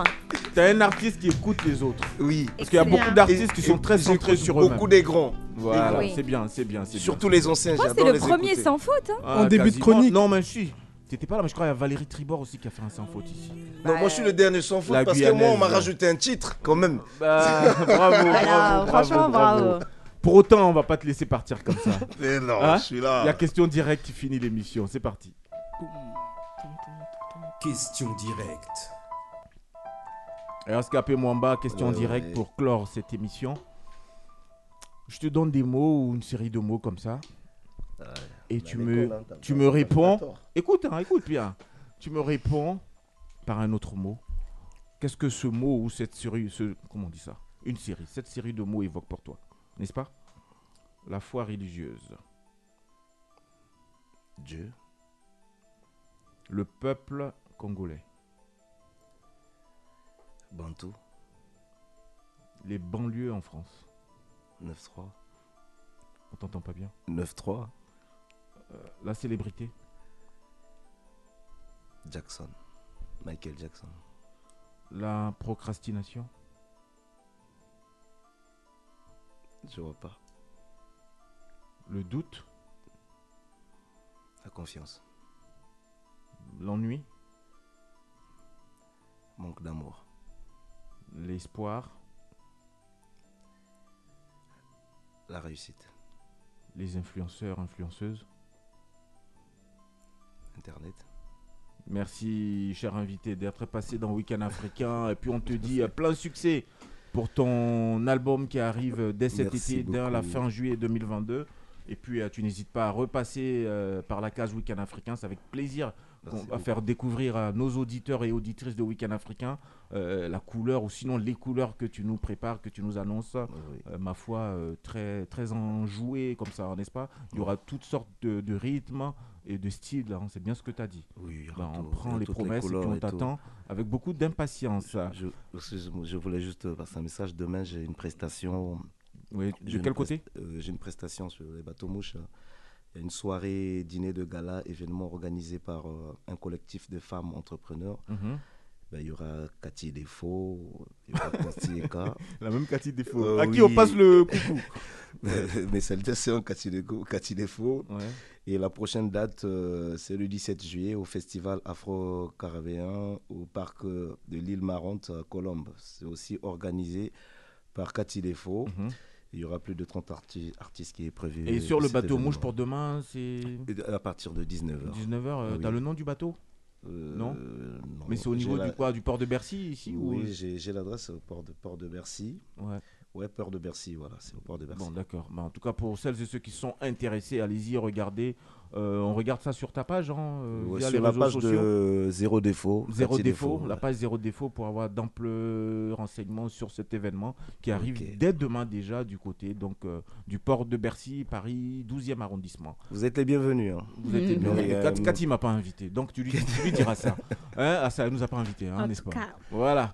t'as un artiste qui écoute les autres. Oui. Parce qu'il y a beaucoup d'artistes qui sont et très centrés sur eux. Beaucoup des grands. Voilà, Oui. c'est bien, c'est bien, c'est bien. Surtout les anciens, Je crois que j'adore c'est les le premier écouter. sans faute. hein. Ah, En début de chronique. Non, mais si. T'étais pas là, mais je crois qu'il y a Valérie Tribord aussi qui a fait un sans faute ici. Non, moi je suis le dernier sans faute La parce que moi on m'a rajouté un titre quand même. Bah, (laughs) bravo, bravo, franchement, bravo, bravo. Pour autant, on va pas te laisser partir comme ça. (laughs) Mais non, Hein je suis là. Il y a question directe qui finit l'émission. C'est parti. Question directe. Alors, Scapé Mwamba, question Ouais, directe ouais. pour clore cette émission. Je te donne des mots ou une série de mots comme ça. Et tu me, hein, tu me réponds. Écoute, hein, écoute bien. Tu me réponds par un autre mot. Qu'est-ce que ce mot ou cette série, ce, comment on dit ça? Une série. Cette série de mots évoque pour toi, n'est-ce pas? La foi religieuse, Dieu, le peuple congolais, Bantou, les banlieues en France. 9-3. On t'entend pas bien? 9-3, Euh, La célébrité, Jackson. Michael Jackson. la procrastination, Je vois pas. le doute, La confiance. l'ennui, Manque d'amour. l'espoir, La réussite. les influenceurs, influenceuses. Internet. Merci, cher invité, d'être passé dans Week-end africain. Et puis on te dit plein succès pour ton album qui arrive dès cet Merci été, dès la fin juillet 2022. Et puis euh, tu n'hésites pas à repasser euh, par la case Week-end africain. C'est avec plaisir qu'on va faire découvrir à nos auditeurs et auditrices de Week-end africain euh, la couleur ou sinon les couleurs que tu nous prépares, que tu nous annonces. Oui. Euh, ma foi, euh, très, très enjoué comme ça, n'est-ce pas? Il y aura toutes sortes de, de rythmes et de styles, hein, c'est bien ce que tu as dit. Oui, Ben, on tout, prend les promesses et puis couleurs on et tout. t'attend avec beaucoup d'impatience. Je, excuse-moi, je voulais juste passer un message. Demain, j'ai une prestation. Oui, de quel côté euh, J'ai une prestation sur les bateaux mouches. Il y a une soirée dîner de gala, événement organisé par euh, un collectif de femmes entrepreneurs. Mhm. Ben, il y aura Cathy Defaux, il y aura Consti Eka. (laughs) La même Cathy Defaux. Euh, à qui on oui. passe le coucou (laughs) c'est un Cathy Defaux. Cathy. Ouais. Et la prochaine date, euh, c'est le 17 juillet au festival afro-caribéen au parc euh, de l'île Marante à Colombe. C'est aussi organisé par Cathy Defaux. Mhm. Il y aura plus de 30 arti- artistes qui est prévu. Et sur le bateau mouche pour demain, c'est À partir de 19h. 19h. T'as le nom du bateau? Non Mais c'est au niveau du quoi Du port de Bercy ici ou... Oui, j'ai j'ai l'adresse au port de, port de Bercy. Ouais. Ouais, port de Bercy, voilà, c'est au port de Bercy. Bon, d'accord. Bah, en tout cas, pour celles et ceux qui sont intéressés, allez-y, regardez. Euh, on regarde ça sur ta page, hein, euh, Ouais, via sur les la réseaux page sociaux. de Zéro Défaut. Zéro Cathy défaut, Défaut, la ouais. page zéro défaut pour avoir d'amples renseignements sur cet événement qui arrive dès demain déjà du côté donc euh, du port de Bercy, Paris, 12e arrondissement. Vous êtes les bienvenus. hein. Vous êtes les bienvenus. euh, Kat- Cathy m'a pas invité, donc tu lui, (laughs) tu lui diras ça. Hein ah, ça, elle nous a pas invité, hein, En n'est-ce pas cas. Voilà.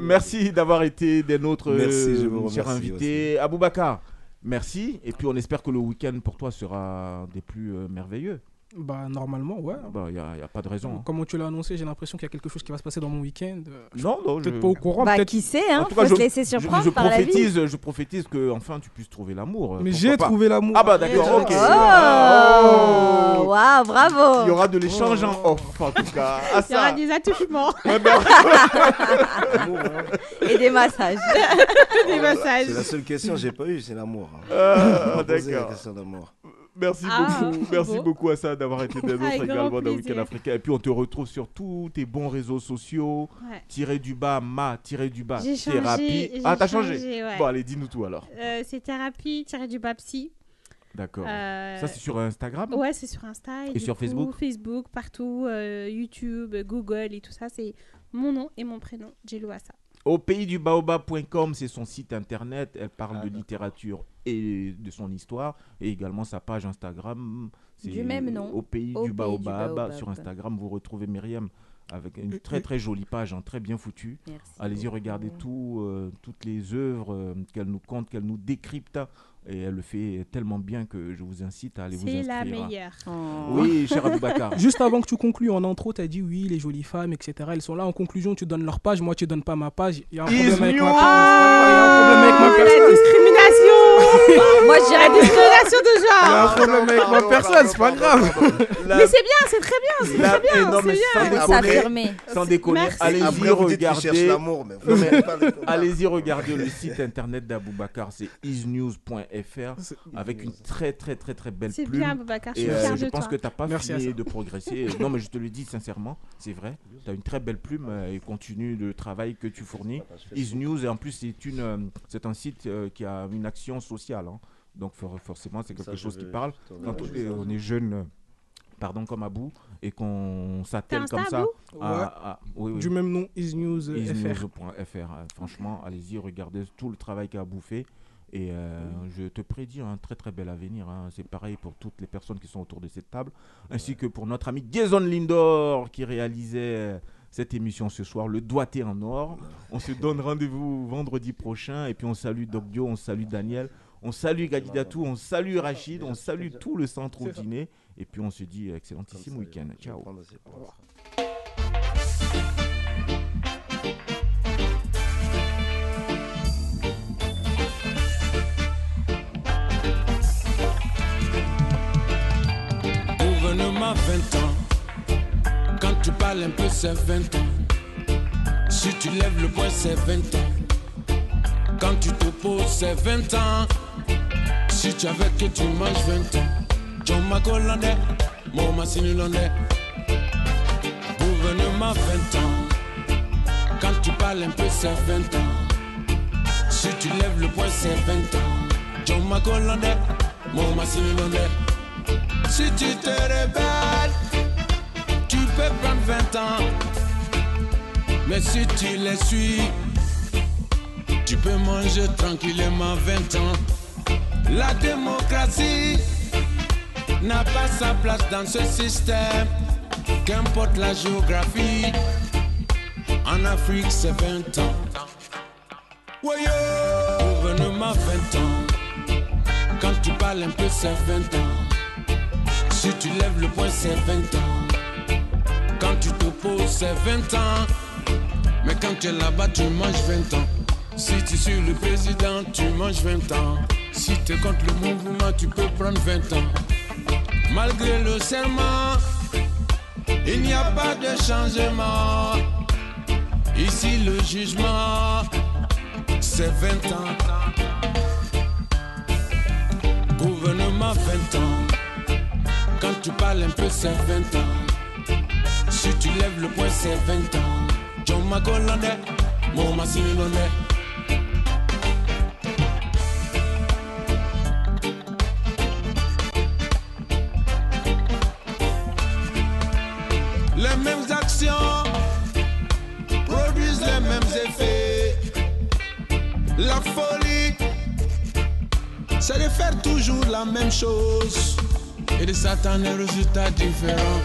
Merci d'avoir été des nôtres, Merci, je euh, cher invité. Aboubacar, merci. Et puis on espère que le week-end pour toi sera des plus euh, merveilleux. Bah, normalement, ouais. Il n'y a, y a pas de raison. hein. Comment tu l'as annoncé, j'ai l'impression qu'il y a quelque chose qui va se passer dans mon week-end. Euh, je suis Non, non, Peut-être je- pas au courant. Bah, qui sait, hein En tout cas, Faut je, se laisser surprendre je par la vie. prophétise, je prophétise que enfin tu puisses trouver l'amour. euh, Mais j'ai trouvé l'amour. Ah bah d'accord, ok. Oh, Oh. waouh, bravo. Il y aura de l'échange en off en tout cas. Ah, Il y aura des attouchements, (laughs) ben- Et des massages. des massages. C'est la seule question que j'ai pas eue, c'est l'amour. hein. Ah, posé la d'accord. question d'amour. Merci Ah, beaucoup, merci bon. beaucoup à ça d'avoir été (laughs) des nôtres également dans Week-end. Africain. Et puis on te retrouve sur tous tes bons réseaux sociaux. Ouais. Tiré du bas, ma, tiré du bas, changé, thérapie. Ah, t'as changé, changé, ouais. Bon, allez, dis-nous tout alors. Euh, c'est thérapie tiré du Babsi. D'accord. Euh, Ça, c'est sur Instagram? Ouais, c'est sur Insta. Et sur coup, Facebook? Facebook, partout, euh, YouTube, Google et tout ça. C'est mon nom et mon prénom, Jello Assa. Au pays du baobab.com, c'est son site internet. Elle parle Ah, de littérature et de son histoire. Et également sa page Instagram. c'est Du même nom. Au pays Au du baobab. baobab. Sur Instagram, vous retrouvez Myriam avec une très très jolie page, hein, très bien foutue. Merci Allez-y, regardez tout, euh, toutes les œuvres euh, qu'elle nous compte, qu'elle nous décrypte. Et elle le fait tellement bien que je vous incite à aller vous C'est inscrire. la meilleure. Oui, cher Aboubacar. (laughs) Juste avant que tu conclues en intro, tu as dit oui, les jolies femmes, etc. Elles sont là. En conclusion, tu donnes leur page. Moi, tu donnes pas ma page. Il y a un Is problème avec ma page. Il y a un problème avec ma La personne. discrimination (laughs) Moi, je dirais La discrimination de Il y a un genre problème avec ma personne, c'est pas grave. Mais c'est bien, c'est très bien, c'est très bien, non, c'est mais bien. sans Faut déconner, s'affirmer. sans déconner, allez-y regarder. l'amour, allez-y regarder le site internet d'Aboubacar, c'est isnews.fr avec une très très très très belle C'est plume. bien, Aboubacar, je euh, je pense que t'as pas fini de progresser. (laughs) non, mais je te le dis sincèrement, c'est vrai. Tu as une très belle plume euh, et continue le travail que tu fournis. Isnews et en plus c'est euh, c'est un site qui a une action sociale. Hein. Donc for- forcément c'est quelque Ça, chose qui parle. Quand on est, on est jeune. euh, Pardon, comme Abou, et qu'on s'attelle comme ça. À- Ouais. à- oui, oui. Du même nom, isnews.fr. isnews.fr. Euh, Franchement, allez-y, regardez tout le travail qu'a bouffé. Et euh, je te prédis un très très bel avenir. hein. C'est pareil pour toutes les personnes qui sont autour de cette table, ainsi que pour notre ami Jason Lindor qui réalisait cette émission ce soir, le doigté en or. On se donne rendez-vous vendredi prochain. Et puis on salue Doc Dio, on salue Daniel, on salue Gadidatou, on salue Rachid, on salue tout le centre au dîner. Et puis on se dit excellentissime week-end. Ciao. Gouvernement 20 ans. Quand tu parles un peu, c'est 20 ans. Si tu lèves le poing, c'est 20 ans. Quand tu t'opposes, c'est 20 ans. Si tu avais que tu manges 20 ans. John Macolandais, Moma Sinulondais. Gouvernement 20 ans. Quand tu parles un peu, c'est 20 ans. Si tu lèves le poing, c'est 20 ans. John Macolandais, Moma Sinulondais. Si tu te rebelles, tu peux prendre 20 ans. Mais si tu les suis, tu peux manger tranquillement 20 ans. La démocratie n'a pas sa place dans ce système, qu'importe la géographie. En Afrique, c'est 20 ans. Woyo! Gouvernement 20 ans. Quand tu parles un peu, c'est 20 ans. Si tu lèves le poing, c'est 20 ans. Quand tu t'opposes, c'est 20 ans. Mais quand tu es là-bas, tu manges 20 ans. Si tu suis le président, tu manges 20 ans. Si tu es contre le mouvement, tu peux prendre 20 ans. Malgré le serment, il n'y a pas de changement. Ici, le jugement, c'est 20 ans. Gouvernement 20 ans. Quand tu parles un peu, c'est 20 ans. Si tu lèves le poing, c'est 20 ans. John Sinilondais. À un résultat différent.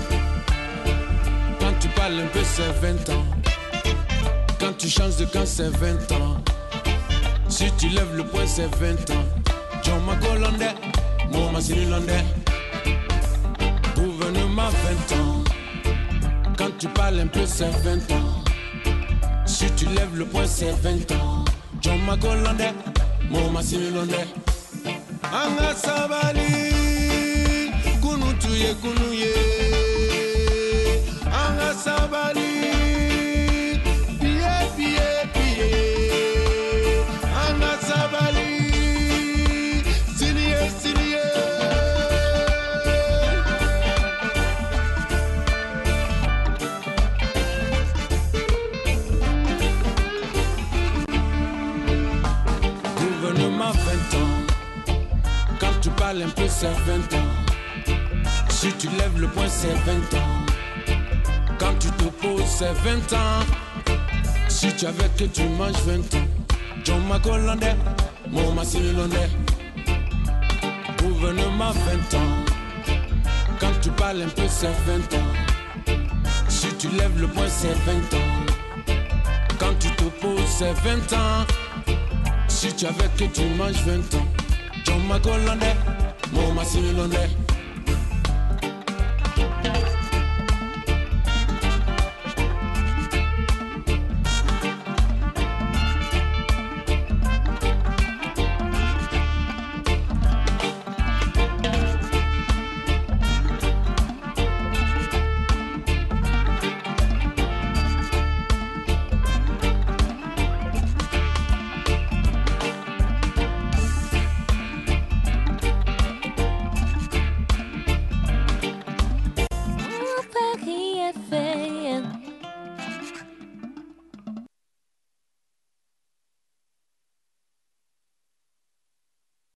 Quand tu parles un peu, c'est 20 ans. Quand tu changes de camp, c'est 20 ans. Si tu lèves le poing, c'est 20 ans. John Macolandais, Moma Sinilondais. Gouvernement 20 ans. Quand tu parles un peu, c'est 20 ans. Si tu lèves le poing, c'est 20 ans. John Macolandais, Moma Sinilondais. Anga sabali, ye kunun ye sabali. Sabali. Gouvernement 20 ans, quand tu parles un peu c'est 20 ans. Si tu lèves le poing, c'est 20 ans. Quand tu te poses, c'est 20 ans. Si tu avais que tu manges 20 ans. John Macolandais, mon Massini Landais. Gouvernement 20 ans. Quand tu parles un peu, c'est 20 ans. Si tu lèves le poing, c'est 20 ans. Quand tu te poses, c'est 20 ans. Si tu avais que tu manges 20 ans. John Macolandais, mon Massini Landais.